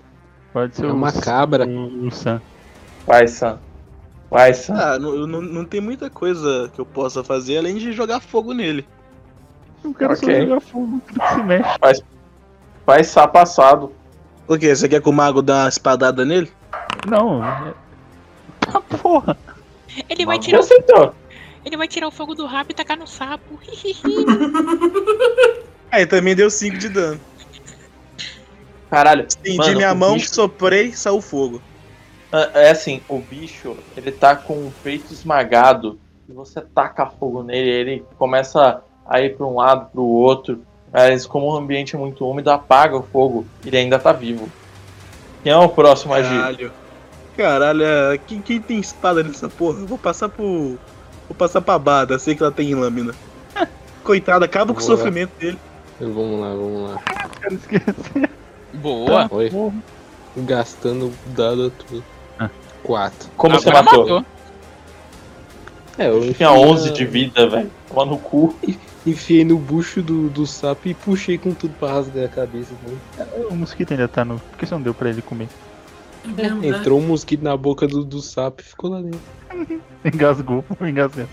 Speaker 3: Pode ser
Speaker 6: É
Speaker 3: o,
Speaker 6: uma cabra.
Speaker 3: o, o Sam.
Speaker 1: Vai, Sam. Vai, Sam.
Speaker 4: Ah, não, não, não tem muita coisa que eu possa fazer além de jogar fogo nele.
Speaker 3: Eu quero só
Speaker 1: Ok.
Speaker 3: jogar fogo, tudo que se mexe.
Speaker 1: Vai, Sam passado.
Speaker 4: Por quê? Você quer que o mago dê uma espadada nele?
Speaker 3: Não, é... Tá porra.
Speaker 5: Ele vai, tirar,
Speaker 1: Você acertou.
Speaker 5: ele vai tirar o fogo do rabo e tacar no sapo.
Speaker 4: Aí também deu 5 de dano.
Speaker 1: Caralho.
Speaker 4: Estendi minha
Speaker 1: o
Speaker 4: mão,
Speaker 1: bicho-
Speaker 4: soprei, saiu fogo.
Speaker 1: Ah, É assim, o bicho, ele tá com o peito esmagado e você taca fogo nele, ele começa a ir pra um lado, pro outro, mas como o ambiente é muito úmido, apaga o fogo e ele ainda tá vivo. Quem é o próximo a?
Speaker 4: Caralho. Caralho, é, quem, quem tem espada nessa porra? Eu vou passar pro. Vou passar pra Bada, sei que ela tem lâmina. Coitada, acaba com o sofrimento dele.
Speaker 6: Vamos lá, vamos lá.
Speaker 3: Quero esquecer.
Speaker 5: Boa.
Speaker 6: Oi,
Speaker 3: Porra.
Speaker 6: gastando dado tudo.
Speaker 3: Ah.
Speaker 6: 4.
Speaker 1: Como você
Speaker 5: Agora
Speaker 1: matou?
Speaker 6: É, eu
Speaker 1: Tinha
Speaker 6: enfiei
Speaker 1: 11
Speaker 6: na-
Speaker 1: de vida, velho. Toma no cu.
Speaker 6: Enfiei no bucho do, do sapo e puxei com tudo pra rasgar a cabeça dele.
Speaker 3: O mosquito ainda tá no. Por que você não deu pra ele comer?
Speaker 6: Entrou um mosquito na boca do, do sapo e ficou lá dentro.
Speaker 3: Engasgou, engasgou.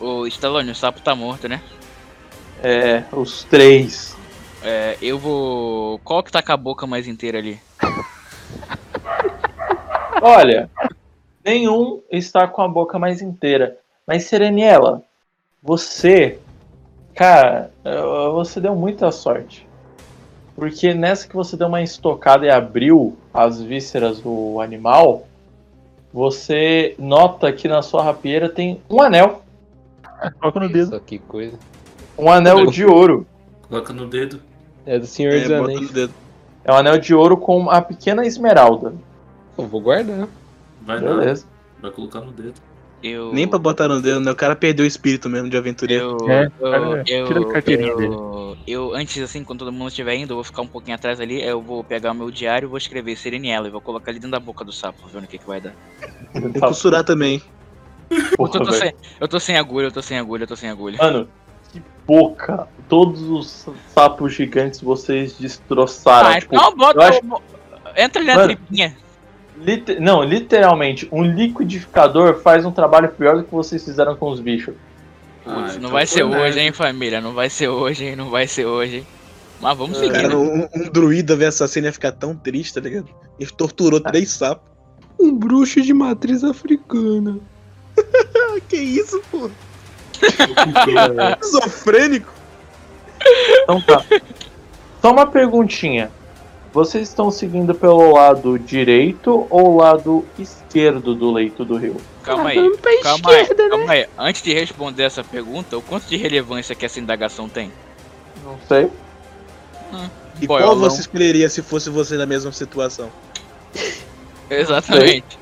Speaker 5: Ô, Stallone, o sapo tá morto, né?
Speaker 1: É, os três.
Speaker 5: É, eu vou. Qual que tá com a boca mais inteira ali?
Speaker 1: Olha, nenhum está com a boca mais inteira. Mas, Sereniela, você, cara, eh, você deu muita sorte. Porque nessa que você deu uma estocada e abriu as vísceras do animal, você nota que na sua rapieira tem um anel.
Speaker 3: Coloca no dedo.
Speaker 6: Que coisa.
Speaker 1: Um anel de ouro.
Speaker 7: Coloca no dedo.
Speaker 6: É do Senhor
Speaker 4: É,
Speaker 6: dos Anéis.
Speaker 4: no dedo.
Speaker 1: É um anel de ouro com uma pequena esmeralda.
Speaker 6: Pô, vou guardar.
Speaker 7: Vai dar.
Speaker 1: Beleza.
Speaker 7: Vai colocar no dedo.
Speaker 5: Eu.
Speaker 4: Nem pra botar no dedo, né? O cara perdeu o espírito mesmo de aventureiro.
Speaker 5: Eu,
Speaker 3: É,
Speaker 5: eu, eu, eu, eu, antes assim, quando todo mundo estiver indo, eu vou ficar um pouquinho atrás ali, eu vou pegar o meu diário e vou escrever Sereniela e vou colocar ali dentro da boca do sapo, vendo o que, que vai dar.
Speaker 4: Tem que costurar também.
Speaker 5: Eu
Speaker 1: Porra,
Speaker 5: tô, tô
Speaker 1: velho.
Speaker 5: sem, eu tô sem agulha, eu tô sem agulha, eu tô sem agulha.
Speaker 1: Mano, que boca. Todos os sapos gigantes vocês destroçaram.
Speaker 5: Ah,
Speaker 1: tipo,
Speaker 5: não, bota.
Speaker 1: eu acho-
Speaker 5: Entra ali na
Speaker 1: Mano,
Speaker 5: tripinha.
Speaker 1: Lite- Não, literalmente, um liquidificador faz um trabalho pior do que vocês fizeram com os bichos.
Speaker 7: Ah,
Speaker 5: Putz, não
Speaker 7: então
Speaker 5: vai ser hoje, hein, família? Não vai ser hoje, hein? Não vai ser hoje, hein? Mas vamos seguir,
Speaker 4: Cara,
Speaker 5: né?
Speaker 4: um, um druida ver essa cena ia ficar tão triste, tá ligado? Ele torturou três sapos. Um bruxo de matriz africana. que isso, pô? Esquizofrênico?
Speaker 1: Então tá. Só uma perguntinha. Vocês estão seguindo pelo lado direito ou lado esquerdo do leito do rio?
Speaker 5: Calma aí, calma aí, calma aí. Antes de responder essa pergunta, o quanto de relevância que essa indagação tem?
Speaker 1: Não sei.
Speaker 4: E
Speaker 5: Boy,
Speaker 4: qual
Speaker 5: eu não-
Speaker 4: você escolheria se fosse você na mesma situação?
Speaker 5: Exatamente.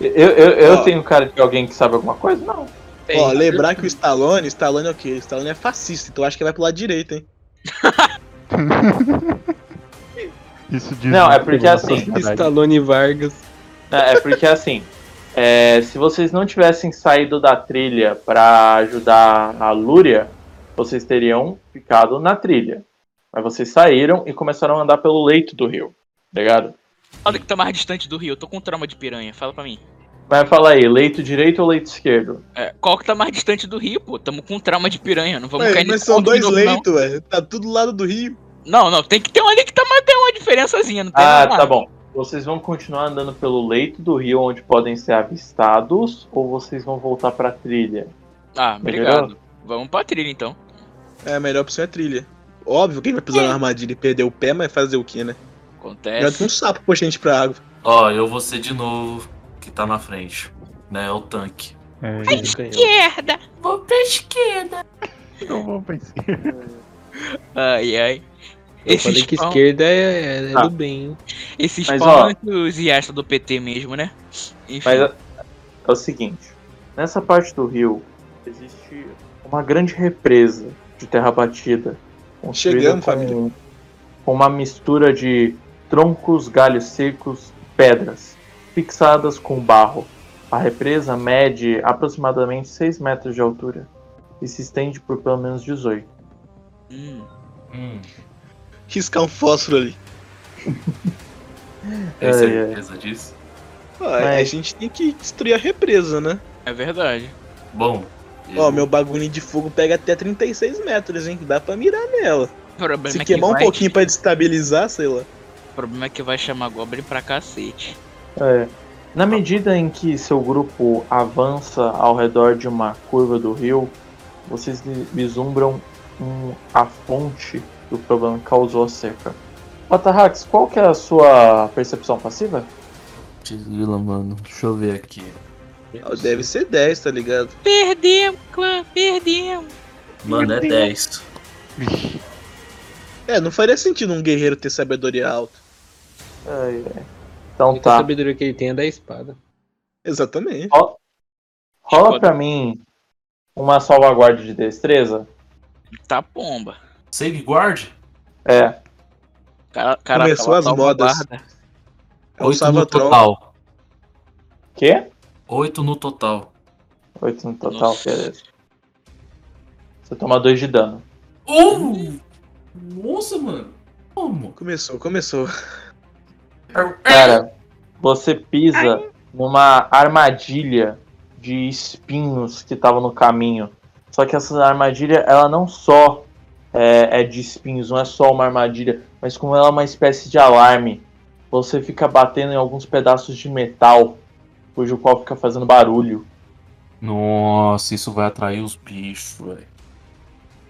Speaker 1: Eu, eu, eu
Speaker 4: Ó.
Speaker 1: tenho cara de alguém que sabe alguma coisa? Não.
Speaker 4: Ó, lembrar que o Stallone, Stallone é o quê? O Stallone é fascista, então eu acho que vai pro lado direito, hein?
Speaker 3: Isso diz
Speaker 1: Não, é porque assim.
Speaker 6: Stallone Vargas.
Speaker 1: É é porque assim, é, se vocês não tivessem saído da trilha pra ajudar a Lúria, vocês teriam ficado na trilha. Mas vocês saíram e começaram a andar pelo leito do rio, tá ligado?
Speaker 5: Olha que tá mais distante do rio, eu tô com trauma de piranha, fala pra mim.
Speaker 1: Mas fala aí, leito direito ou leito esquerdo?
Speaker 5: É, qual que tá mais distante do rio, pô? Tamo com trauma de piranha, não vamos
Speaker 4: Ué,
Speaker 5: cair
Speaker 4: mas são dois leitos, ué. Tá tudo do lado do rio.
Speaker 5: Não, não, tem que ter um ali que tá tem uma diferençazinha, não tem
Speaker 1: Ah,
Speaker 5: não,
Speaker 1: tá bom. Vocês vão continuar andando pelo leito do rio onde podem ser avistados ou vocês vão voltar pra trilha?
Speaker 5: Ah,
Speaker 1: Melhorou?
Speaker 5: obrigado. Vamos pra trilha então.
Speaker 4: É, a melhor opção é trilha. Óbvio que ele vai pisar na armadilha e perder o pé, mas fazer o quê, né? Já
Speaker 5: Acontece.
Speaker 4: tem um sapo puxa a gente pra água.
Speaker 7: Ó, eu vou ser de novo que tá na frente. Né? É o tanque.
Speaker 3: É,
Speaker 5: Esquerda!
Speaker 7: Vou pra esquerda.
Speaker 3: eu vou pra esquerda.
Speaker 5: Ai, ai.
Speaker 6: Eu falei que
Speaker 5: pão-
Speaker 6: esquerda é, é
Speaker 1: Tá.
Speaker 6: do bem. hein?
Speaker 5: Esses
Speaker 1: Mas, ó.
Speaker 5: entusiasta do PT mesmo, né? Enfim.
Speaker 1: Mas é, é o seguinte, nessa parte do rio existe uma grande represa de terra batida. construída
Speaker 4: Chegamos,
Speaker 1: com,
Speaker 4: família.
Speaker 1: com uma mistura de troncos, galhos secos, pedras, fixadas com barro. A represa mede aproximadamente 6 metros de altura e se estende por pelo menos 18.
Speaker 5: Hum.
Speaker 7: Hum,
Speaker 4: Riscar um fósforo ali.
Speaker 7: tem
Speaker 1: Ai,
Speaker 7: certeza disso?
Speaker 4: Ah,
Speaker 1: Mas-
Speaker 4: A gente tem que destruir a represa, né?
Speaker 5: É verdade.
Speaker 7: Bom.
Speaker 4: Ó,
Speaker 7: eu-
Speaker 4: meu bagulho de fogo pega até 36 metros, hein? Dá pra mirar nela.
Speaker 5: O problema
Speaker 4: Se
Speaker 5: é que
Speaker 4: queimar um
Speaker 5: vai-
Speaker 4: pouquinho pra destabilizar, sei lá.
Speaker 5: O problema é que vai chamar Goblin pra cacete.
Speaker 1: É. Na medida em que seu grupo avança ao redor de uma curva do rio, vocês vi- vislumbram um- a fonte do problema que causou a seca. Patarrax, qual que é a sua percepção passiva?
Speaker 7: Tigila, mano. Deixa eu ver aqui.
Speaker 4: Ó, Deve ser 10, tá ligado?
Speaker 5: Perdemos, clã, perdemos.
Speaker 7: Mano, é 10.
Speaker 3: Vixe,
Speaker 4: É, não faria sentido um guerreiro ter sabedoria alta.
Speaker 1: Ai, ai.
Speaker 6: A
Speaker 1: Então tá.
Speaker 6: sabedoria que ele tem é da espada.
Speaker 4: Exatamente.
Speaker 1: Rola pra mim uma salvaguarda de destreza.
Speaker 5: Tá pomba.
Speaker 7: Save guard?
Speaker 1: É.
Speaker 5: Cara, cara,
Speaker 4: Começou as
Speaker 5: salva
Speaker 4: modas. É o
Speaker 7: 8 no
Speaker 4: Salvatron.
Speaker 7: total.
Speaker 1: Quê?
Speaker 7: 8 no total.
Speaker 1: Oito no total,
Speaker 5: Nossa.
Speaker 1: beleza. Você toma dois de dano.
Speaker 7: Oh! Nossa, mano. Como?
Speaker 4: Começou, começou.
Speaker 1: Cara, você pisa numa armadilha de espinhos que tava no caminho. Só que essa armadilha, ela não só é, é de espinhos, não é só uma armadilha, mas como ela é uma espécie de alarme você fica batendo em alguns pedaços de metal, cujo qual fica fazendo barulho.
Speaker 7: Nossa, isso vai atrair os bichos, velho.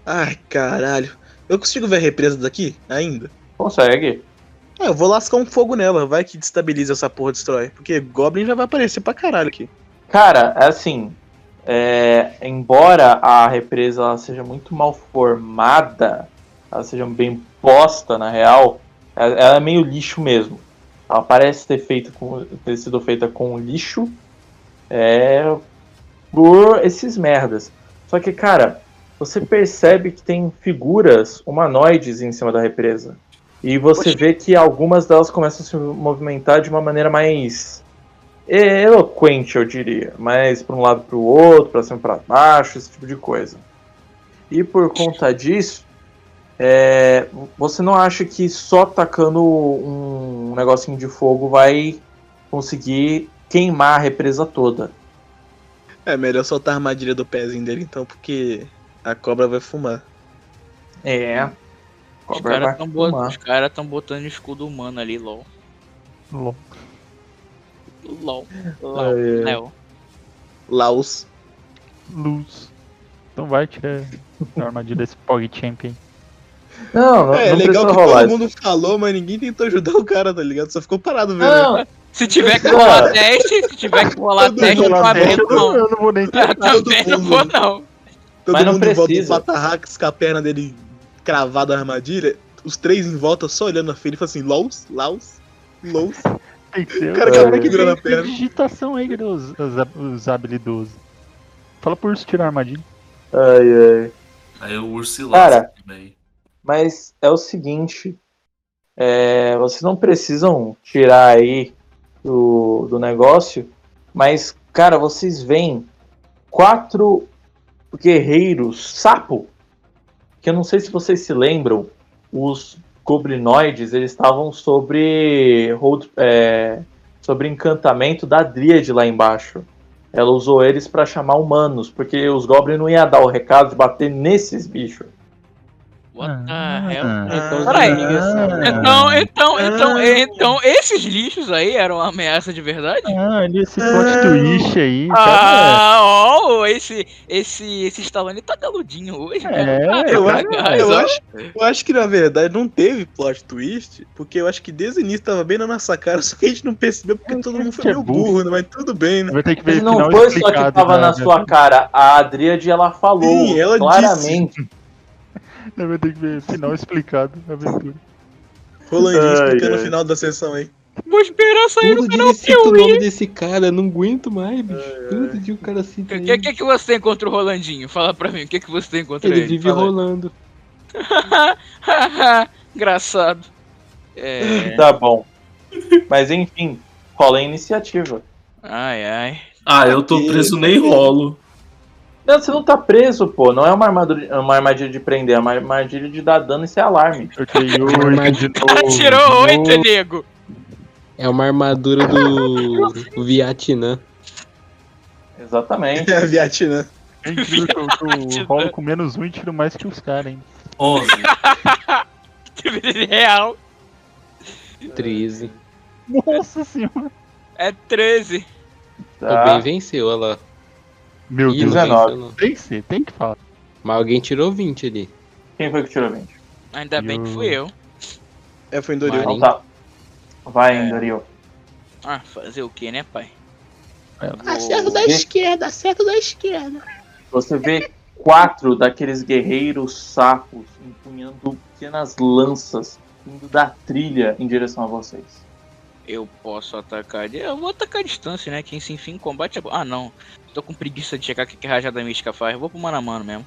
Speaker 4: Ai, caralho. Eu consigo ver a represa daqui ainda?
Speaker 1: Consegue?
Speaker 4: Ah, eu vou lascar um fogo nela, vai que destabiliza essa porra, destrói. Porque Goblin já vai aparecer pra caralho aqui.
Speaker 1: Cara, é assim. É, embora a represa seja muito mal formada, ela seja bem posta na real, ela, é meio lixo mesmo. Ela parece ter, feito com, ter sido feita com lixo é, por esses merdas. Só que, cara, você percebe que tem figuras humanoides em cima da represa. E você vê que algumas delas começam a se movimentar de uma maneira mais eloquente, eu diria. Mais para um lado para o outro, para cima para baixo, esse tipo de coisa. E por conta disso, é, você não acha que só tacando um negocinho de fogo vai conseguir queimar a represa toda?
Speaker 4: É melhor soltar a armadilha do pezinho dele então, porque a cobra vai fumar.
Speaker 1: É.
Speaker 5: Os
Speaker 1: Cobra
Speaker 5: caras
Speaker 1: vai
Speaker 5: estão
Speaker 1: fumar.
Speaker 5: cara tão botando escudo humano ali, lol.
Speaker 3: Lol.
Speaker 5: LOL. LOL. Léo.
Speaker 4: Laos.
Speaker 3: Luz. Então vai tirar a armadilha desse Pog Champ aí.
Speaker 1: Não, não,
Speaker 4: é,
Speaker 1: não
Speaker 4: legal
Speaker 1: precisa
Speaker 4: que
Speaker 1: rolar.
Speaker 4: todo mundo falou, mas ninguém tentou ajudar o cara, tá ligado? Só ficou parado vendo.
Speaker 1: Não,
Speaker 5: Se tiver que rolar teste, se tiver que rolar teste, eu também
Speaker 4: dentro,
Speaker 5: não.
Speaker 3: Eu não vou nem
Speaker 5: Eu também não vou, não.
Speaker 4: Todo
Speaker 1: Mas não
Speaker 4: mundo em volta do
Speaker 1: precisa.
Speaker 4: Patarrax com a perna dele cravada na armadilha. Os três em volta só olhando a feira e falando assim: Laos, Laos, Laos. O cara
Speaker 1: que
Speaker 3: tem que
Speaker 4: segurando a
Speaker 3: ter
Speaker 4: perna.
Speaker 3: digitação aí, os, os, os habilidosos? Fala por isso tirar a armadilha.
Speaker 1: ai, ai.
Speaker 7: Aí o urso
Speaker 1: Cara.
Speaker 7: também.
Speaker 1: Mas é o seguinte, é, vocês não precisam tirar aí do, do negócio, mas, cara, vocês veem quatro guerreiros sapo, que eu não sei se vocês se lembram, os goblinoides, eles estavam sobre, é, sobre encantamento da Dríade lá embaixo. Ela usou eles pra chamar humanos, porque os goblins não iam dar o recado de bater nesses bichos.
Speaker 5: What the
Speaker 3: Ah.
Speaker 5: hell?
Speaker 6: Então,
Speaker 5: Peraí. Então, então, então,
Speaker 4: Ah.
Speaker 5: então, esses lixos aí eram uma ameaça de verdade?
Speaker 3: Ah, ali esse plot twist aí.
Speaker 5: Ah, ó, esse, esse, esse Stallone tá galudinho hoje,
Speaker 3: É,
Speaker 5: cara.
Speaker 4: Eu,
Speaker 5: Tá
Speaker 4: acho, eu, acho, eu acho que na verdade não teve plot twist, porque eu acho que desde o início tava bem na nossa cara, só que a gente não percebeu porque
Speaker 3: É,
Speaker 4: todo mundo foi
Speaker 3: é
Speaker 4: meio
Speaker 3: burro.
Speaker 4: né? Mas tudo bem, né?
Speaker 3: Vai ter que ver
Speaker 1: não foi só que tava
Speaker 3: da-
Speaker 1: na
Speaker 3: da-
Speaker 1: sua cara. A Adríade, ela falou
Speaker 4: Sim, ela
Speaker 1: claramente.
Speaker 3: Vai ter que ver final explicado da aventura.
Speaker 4: Rolandinho
Speaker 1: Ai,
Speaker 4: explicando
Speaker 1: ai.
Speaker 4: o final da sessão aí.
Speaker 5: Vou esperar sair
Speaker 6: Todo
Speaker 5: no canal
Speaker 6: cita o nome desse cara, não aguento mais, bicho. Todo dia o cara cita
Speaker 5: O que, que, que você tem contra o Rolandinho? Fala pra mim, o que, que você tem contra
Speaker 6: Ele
Speaker 5: ele?
Speaker 6: vive
Speaker 5: Fala
Speaker 6: rolando.
Speaker 5: Engraçado. É...
Speaker 1: Tá bom. Mas enfim, rola a iniciativa.
Speaker 5: Ai, ai.
Speaker 7: Ah, eu tô preso nem rolo.
Speaker 1: Não, você não tá preso, pô. Não é uma, armadura, uma armadilha de prender, é uma armadilha de dar dano e ser alarme.
Speaker 3: Eu tirei oito de novo.
Speaker 5: tirou oito, nego.
Speaker 6: É uma armadura do Vietnã.
Speaker 1: Exatamente.
Speaker 4: É a Vietnã.
Speaker 3: É incrível que eu, que eu rolo com menos um e tiro mais que os caras, hein?
Speaker 7: 11.
Speaker 5: Real.
Speaker 6: 13.
Speaker 3: Nossa senhora.
Speaker 5: É 13.
Speaker 6: O
Speaker 1: Tá.
Speaker 6: bem venceu, olha lá.
Speaker 3: Meu
Speaker 6: Ih,
Speaker 3: Deus.
Speaker 6: não
Speaker 1: 19.
Speaker 6: venceu, não.
Speaker 3: Tem que ser, tem que falar.
Speaker 6: Mas alguém tirou 20 ali.
Speaker 1: Quem foi que tirou 20?
Speaker 5: Ainda bem que fui eu.
Speaker 4: É, foi em Doril.
Speaker 1: Então tá. Vai,
Speaker 5: É. Ah, fazer o que, né, pai?
Speaker 3: É,
Speaker 5: Vou-
Speaker 4: da esquerda, acerto da esquerda.
Speaker 1: Você vê quatro daqueles guerreiros sapos empunhando pequenas lanças indo da trilha em direção a vocês.
Speaker 5: Eu posso atacar. de- Eu vou atacar a distância, né? Quem se enfim em combate é bom. Ah, não. Tô com preguiça de checar o que que a rajada mística faz. Eu vou pro mano a mano mesmo.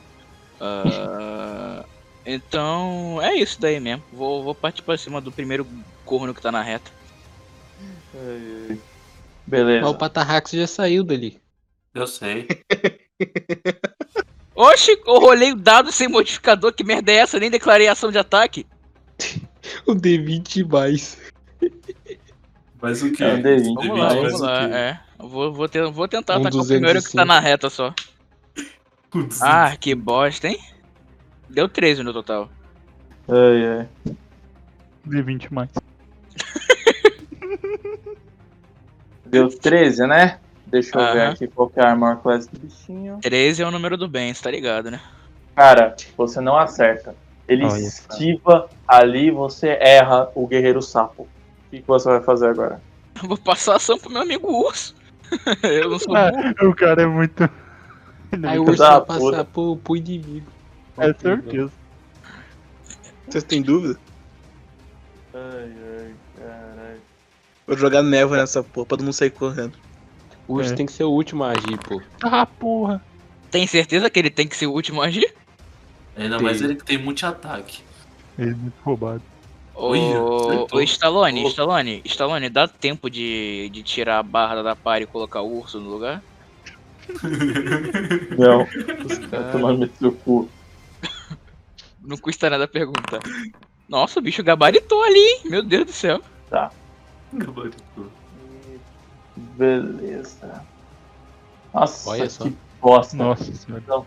Speaker 5: Ah, então, é isso daí mesmo. Vou, vou partir pra cima do primeiro corno que tá na reta.
Speaker 1: Beleza.
Speaker 6: Mas o Patarrax já saiu dali.
Speaker 7: Eu sei.
Speaker 5: Oxi, eu rolei o dado sem modificador. Que merda é essa? Nem declarei ação de ataque.
Speaker 6: O D20 mais.
Speaker 7: Mas o que?
Speaker 1: É um D20
Speaker 5: Vamos lá, vamos lá. É. Vou, vou, ter- vou tentar
Speaker 6: Um
Speaker 5: atacar o primeiro que tá
Speaker 6: 205.
Speaker 5: na reta só. Ah, que bosta, hein? Deu 13 no total.
Speaker 1: Ai, ai.
Speaker 3: D20 mais.
Speaker 1: Deu 13, né? Deixa eu ver
Speaker 5: Aham.
Speaker 1: aqui qual que é a armor class do bichinho.
Speaker 5: 13 é o número do bem, você tá ligado, né?
Speaker 1: Cara, você não acerta. Ele
Speaker 3: Olha.
Speaker 1: esquiva ali e você erra o guerreiro sapo. O que, que você vai fazer agora?
Speaker 5: Eu Vou passar ação pro meu amigo urso. eu não sou
Speaker 3: Ah, o cara é muito. Ele é
Speaker 6: Aí o urso vai passar pro, pro inimigo.
Speaker 3: É certeza.
Speaker 4: Vocês têm dúvida?
Speaker 1: Ai, ai, caralho.
Speaker 4: Vou jogar névoa nessa porra pra todo mundo sair correndo.
Speaker 6: O urso
Speaker 3: É.
Speaker 6: tem que ser o último a agir, pô.
Speaker 3: Ah, porra.
Speaker 5: Tem certeza que ele tem que ser o último a agir?
Speaker 7: Ainda
Speaker 6: Tem.
Speaker 7: mais ele que tem muito ataque.
Speaker 3: Ele é muito roubado.
Speaker 5: Ô
Speaker 7: acertou.
Speaker 5: Stallone,
Speaker 7: Oh.
Speaker 5: Stallone, Stallone, dá tempo de, de tirar a barra da par e colocar o urso no lugar?
Speaker 1: Não,
Speaker 6: Os
Speaker 1: vai
Speaker 6: caras.
Speaker 1: tomar no seu cu.
Speaker 5: Não custa nada perguntar. Nossa, o bicho gabaritou ali, hein? Meu Deus do céu.
Speaker 7: Gabaritou.
Speaker 1: Beleza. Nossa,
Speaker 6: Olha
Speaker 1: que
Speaker 6: só.
Speaker 1: bosta.
Speaker 3: Nossa senhora.
Speaker 1: Então,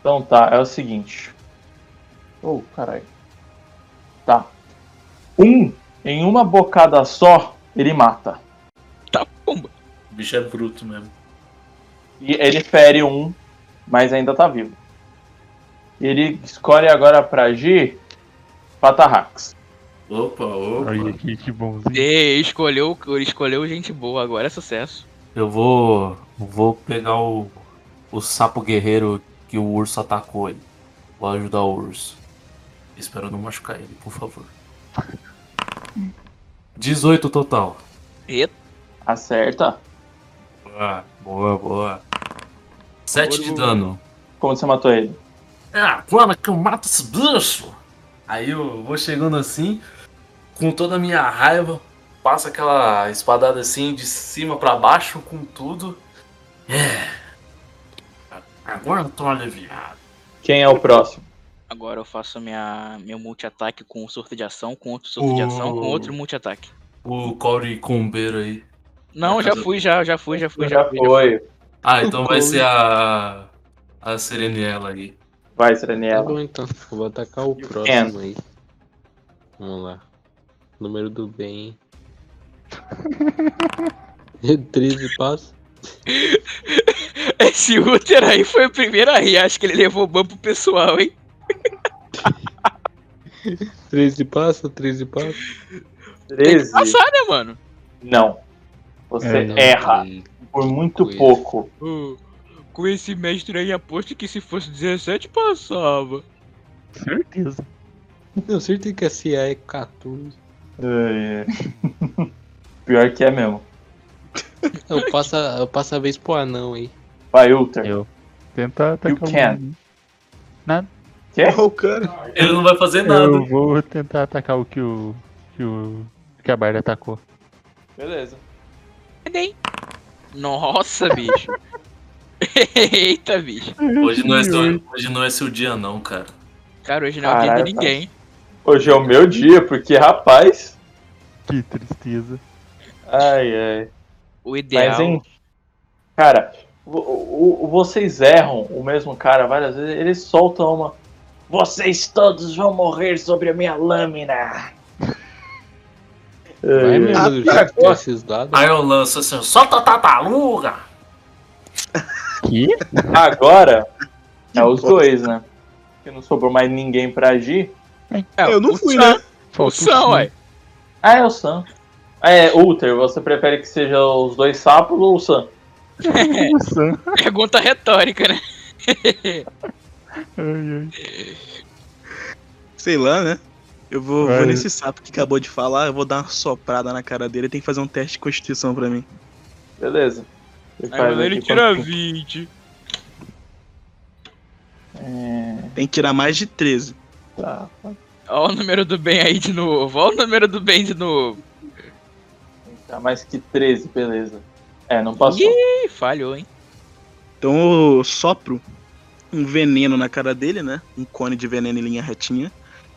Speaker 1: então tá, é o seguinte. Oh, caralho. Tá. Um, em uma bocada só, ele mata.
Speaker 5: Tá pomba.
Speaker 7: O bicho é bruto mesmo.
Speaker 1: E ele fere um, mas ainda tá vivo. Ele escolhe agora pra agir Patarrax.
Speaker 7: Opa, opa.
Speaker 3: Olha aqui, que bonzinho.
Speaker 5: E escolheu, escolheu gente boa, agora é sucesso.
Speaker 7: Eu vou. Vou pegar o. O sapo guerreiro que o urso atacou ele. Vou ajudar o urso. Espero não machucar ele, por favor. 18 total.
Speaker 5: Eita,
Speaker 1: Acerta.
Speaker 7: Boa, boa, boa. 7 de dano.
Speaker 1: Como você matou ele?
Speaker 7: É, agora que eu mato esse bicho. Aí eu vou chegando assim, com toda a minha raiva, passo aquela espadada assim de cima pra baixo com tudo. É. Agora eu tô aliviado.
Speaker 1: Quem é o próximo?
Speaker 5: Agora eu faço minha, meu multi-ataque com um surto de ação, com outro surto de ação, com outro multi-ataque.
Speaker 7: O Corey Combeiro aí.
Speaker 5: Não, já fui, já, já fui, já fui, já
Speaker 1: Já
Speaker 5: fui. Já fui.
Speaker 1: foi.
Speaker 7: Ah, então vai ser a. A Sereniela aí.
Speaker 1: Vai,
Speaker 6: Tá
Speaker 1: Sereniela.
Speaker 6: bom então. Eu vou atacar o
Speaker 1: You
Speaker 6: próximo aí. Vamos lá. Número do bem. 13 passos.
Speaker 5: Esse Uther aí foi o primeiro a rir, acho que ele levou ban pro pessoal, hein?
Speaker 6: 13 passos, 13 passos.
Speaker 5: Tem que
Speaker 1: 13?
Speaker 5: passar, né, mano?
Speaker 1: Não. Você
Speaker 3: É,
Speaker 6: Não,
Speaker 1: erra
Speaker 6: e-
Speaker 1: por muito
Speaker 6: Coisa.
Speaker 1: pouco.
Speaker 5: Ô, com esse mestre aí, aposto que se fosse 17 passava.
Speaker 3: Certeza.
Speaker 6: Não, certeza que a CA é 14.
Speaker 1: Ai, ai. Pior que é mesmo.
Speaker 6: Eu passo, a- eu passo a vez pro anão aí.
Speaker 1: Vai, Ulter.
Speaker 3: Eu. Tenta atacar
Speaker 1: You can.
Speaker 3: Nada.
Speaker 1: Quê?
Speaker 4: Porra, o cara.
Speaker 7: Ele não vai fazer nada.
Speaker 3: Eu vou tentar atacar o que o. que o. que a Barda atacou.
Speaker 1: Beleza.
Speaker 5: Cadê? Nossa, bicho. Eita, bicho.
Speaker 7: Hoje não, é seu, hoje não é seu dia, não, cara.
Speaker 5: Cara, hoje não é o dia de ninguém.
Speaker 1: Hoje é o meu dia, porque, rapaz.
Speaker 3: Que tristeza.
Speaker 1: Ai, ai.
Speaker 5: O ideal.
Speaker 1: Mas, hein? Cara, o- o- o- vocês erram o mesmo cara várias vezes. Eles soltam uma. Vocês todos vão morrer sobre a minha lâmina.
Speaker 6: Vai mesmo, que tá esses dados.
Speaker 7: Aí eu lanço assim, solta a tartaruga!
Speaker 3: Que?
Speaker 1: Agora é os dois, né? Porque não sobrou mais ninguém pra agir.
Speaker 5: É,
Speaker 4: Eu não fui,
Speaker 5: Sam,
Speaker 4: né?
Speaker 5: O
Speaker 3: Falta o
Speaker 5: Sam, ué.
Speaker 1: Ah, é o Sam. Ah, É, Ulter, você prefere que seja os dois sapos ou o Sam?
Speaker 3: Nossa.
Speaker 5: Pergunta retórica, né?
Speaker 3: Ai, ai.
Speaker 4: Sei lá, né? Eu vou, vou nesse sapo que acabou de falar, eu vou dar uma soprada na cara dele e tem que fazer um teste de constituição pra mim.
Speaker 1: Beleza. Ele
Speaker 5: Aí ele tira
Speaker 1: quanto-
Speaker 5: 20.
Speaker 1: É,
Speaker 4: Tem que tirar mais de 13.
Speaker 1: tá.
Speaker 5: Ó o número do bem aí de novo. Ó o número do bem de novo.
Speaker 1: Tá mais que 13, beleza. É, não passou.
Speaker 5: Ih, falhou, hein?
Speaker 4: Então eu sopro um veneno na cara dele, né? Um cone de veneno em linha retinha.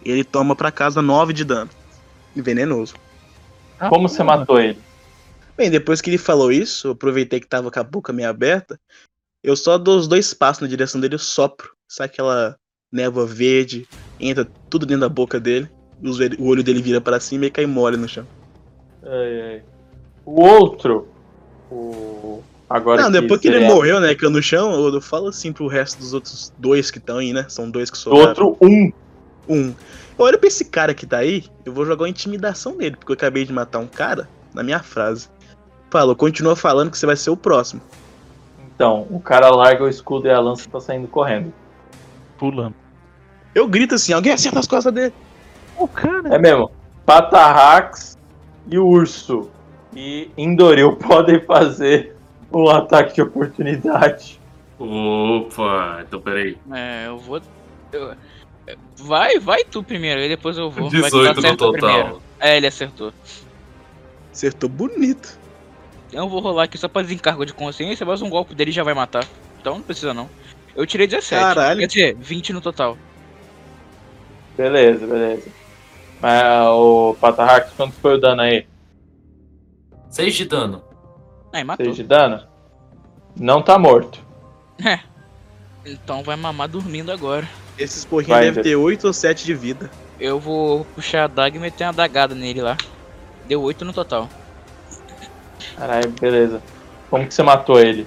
Speaker 4: E ele toma pra casa 9 de dano. E venenoso.
Speaker 1: Como você matou ele?
Speaker 4: Bem, depois que ele falou isso, eu aproveitei que tava com a boca meio aberta. Eu só dou os dois passos na direção dele e sopro. Sai aquela névoa verde, entra tudo dentro da boca dele. e O olho dele vira pra cima e cai mole no chão.
Speaker 1: Ai, ai. O outro, o. Agora
Speaker 4: Não, depois que ele
Speaker 1: seria-
Speaker 4: morreu, né, caiu no chão, eu eu falo assim pro resto dos outros dois que estão aí, né? São dois que sobraram.
Speaker 1: outro, um.
Speaker 4: Um. Eu olho pra esse cara que tá aí, eu vou jogar uma intimidação nele, porque eu acabei de matar um cara na minha frase. Falou, continua falando que você vai ser o próximo.
Speaker 1: Então, o cara larga o escudo e a lança tá saindo correndo.
Speaker 3: Pulando.
Speaker 4: Eu grito assim, alguém acerta as costas dele.
Speaker 3: O cara.
Speaker 1: É mesmo. Patarrax e o urso e Indoril podem fazer um ataque de oportunidade.
Speaker 7: Opa, então peraí.
Speaker 5: É, eu vou. eu- Vai, vai tu primeiro, aí depois eu vou. Vai que tu
Speaker 7: 18 no total.
Speaker 5: primeiro. É, ele acertou.
Speaker 4: Acertou bonito.
Speaker 5: Eu vou rolar aqui só pra desencargo de consciência, mas um golpe dele já vai matar. Então não precisa não. Eu tirei 17.
Speaker 4: Caralho.
Speaker 5: Quer dizer, 20 no total.
Speaker 1: Beleza, beleza. Mas o Patarrax, quanto foi o dano aí?
Speaker 7: 6 de dano.
Speaker 5: Aí matou.
Speaker 1: 6 de dano? Não tá morto.
Speaker 5: Então vai mamar dormindo agora.
Speaker 4: Esses porrinhos devem ter 8 ou 7 de vida.
Speaker 5: Eu vou puxar a daga e meter uma dagada nele lá. Deu 8 no total.
Speaker 1: Caralho, beleza. Como que você matou ele?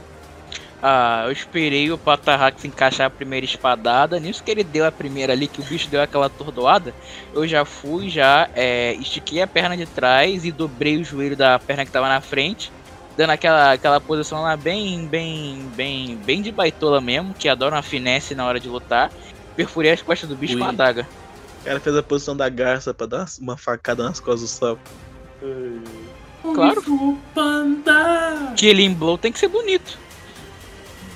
Speaker 5: Ah, eu esperei o Patarrax encaixar a primeira espadada. Nisso que ele deu a primeira ali, que o bicho deu aquela atordoada, eu já fui, já é, estiquei a perna de trás e dobrei o joelho da perna que tava na frente, dando aquela, aquela posição lá bem, bem, bem, bem de baitola mesmo, que adora uma finesse na hora de lutar. Perfurei as costas do bicho
Speaker 7: Ui.
Speaker 5: com a adaga.
Speaker 4: O cara fez a posição da garça pra dar uma facada nas costas do sapo.
Speaker 5: Claro.
Speaker 7: Kung Fu Panda.
Speaker 5: Killing Blow tem que ser bonito.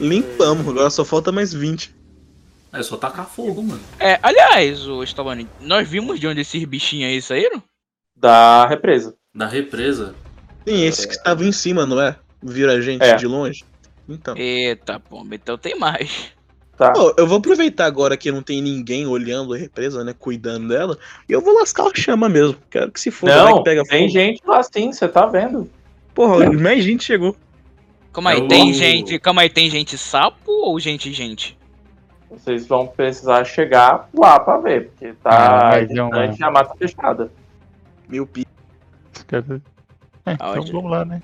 Speaker 4: Limpamos, agora só falta mais 20.
Speaker 7: É só tacar fogo, mano.
Speaker 5: É, aliás, o Stallone, nós vimos de onde esses bichinhos aí saíram?
Speaker 1: Da represa.
Speaker 7: Da represa.
Speaker 4: Sim, esses que estavam em cima, não é? Viram a gente
Speaker 1: É.
Speaker 4: de longe. Então.
Speaker 5: Eita, pomba, então tem mais.
Speaker 1: Tá.
Speaker 4: Pô, eu vou aproveitar agora que não tem ninguém olhando a represa, né? Cuidando dela. E eu vou lascar o chama mesmo. Quero que se for, vai
Speaker 1: Não,
Speaker 4: que pega
Speaker 1: tem
Speaker 4: fogo.
Speaker 1: gente lá sim, você tá vendo.
Speaker 4: Porra, mais gente chegou.
Speaker 5: Calma aí,
Speaker 7: Eu-
Speaker 5: tem gente. Calma aí, tem gente sapo ou gente gente?
Speaker 1: Vocês vão precisar chegar lá pra ver, porque
Speaker 3: Ah,
Speaker 1: tá
Speaker 3: mas é
Speaker 1: a mata fechada.
Speaker 4: Mil pi.
Speaker 3: É, então
Speaker 5: Ótimo.
Speaker 3: vamos lá, né?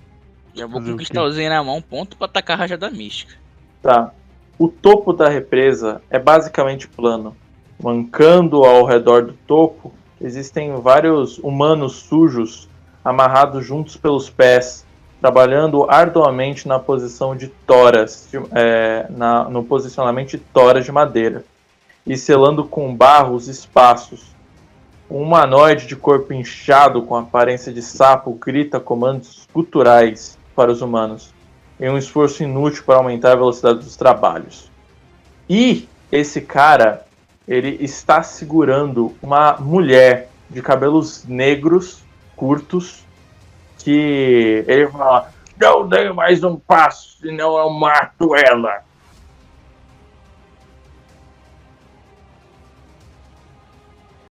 Speaker 5: Já vou
Speaker 3: Fazer
Speaker 5: com
Speaker 3: o
Speaker 5: cristalzinho na mão, ponto pra atacar a rajada mística.
Speaker 1: Tá. O topo da represa é basicamente plano. Mancando ao redor do topo, existem vários humanos sujos amarrados juntos pelos pés, trabalhando arduamente na posição de toras, de- é, na- no posicionamento de toras de madeira, e selando com barro os espaços. Um humanoide de corpo inchado com aparência de sapo grita comandos guturais para os humanos em um esforço inútil para aumentar a velocidade dos trabalhos. E esse cara, ele está segurando uma mulher de cabelos negros, curtos, que ele fala: Não dê mais um passo, senão eu mato ela.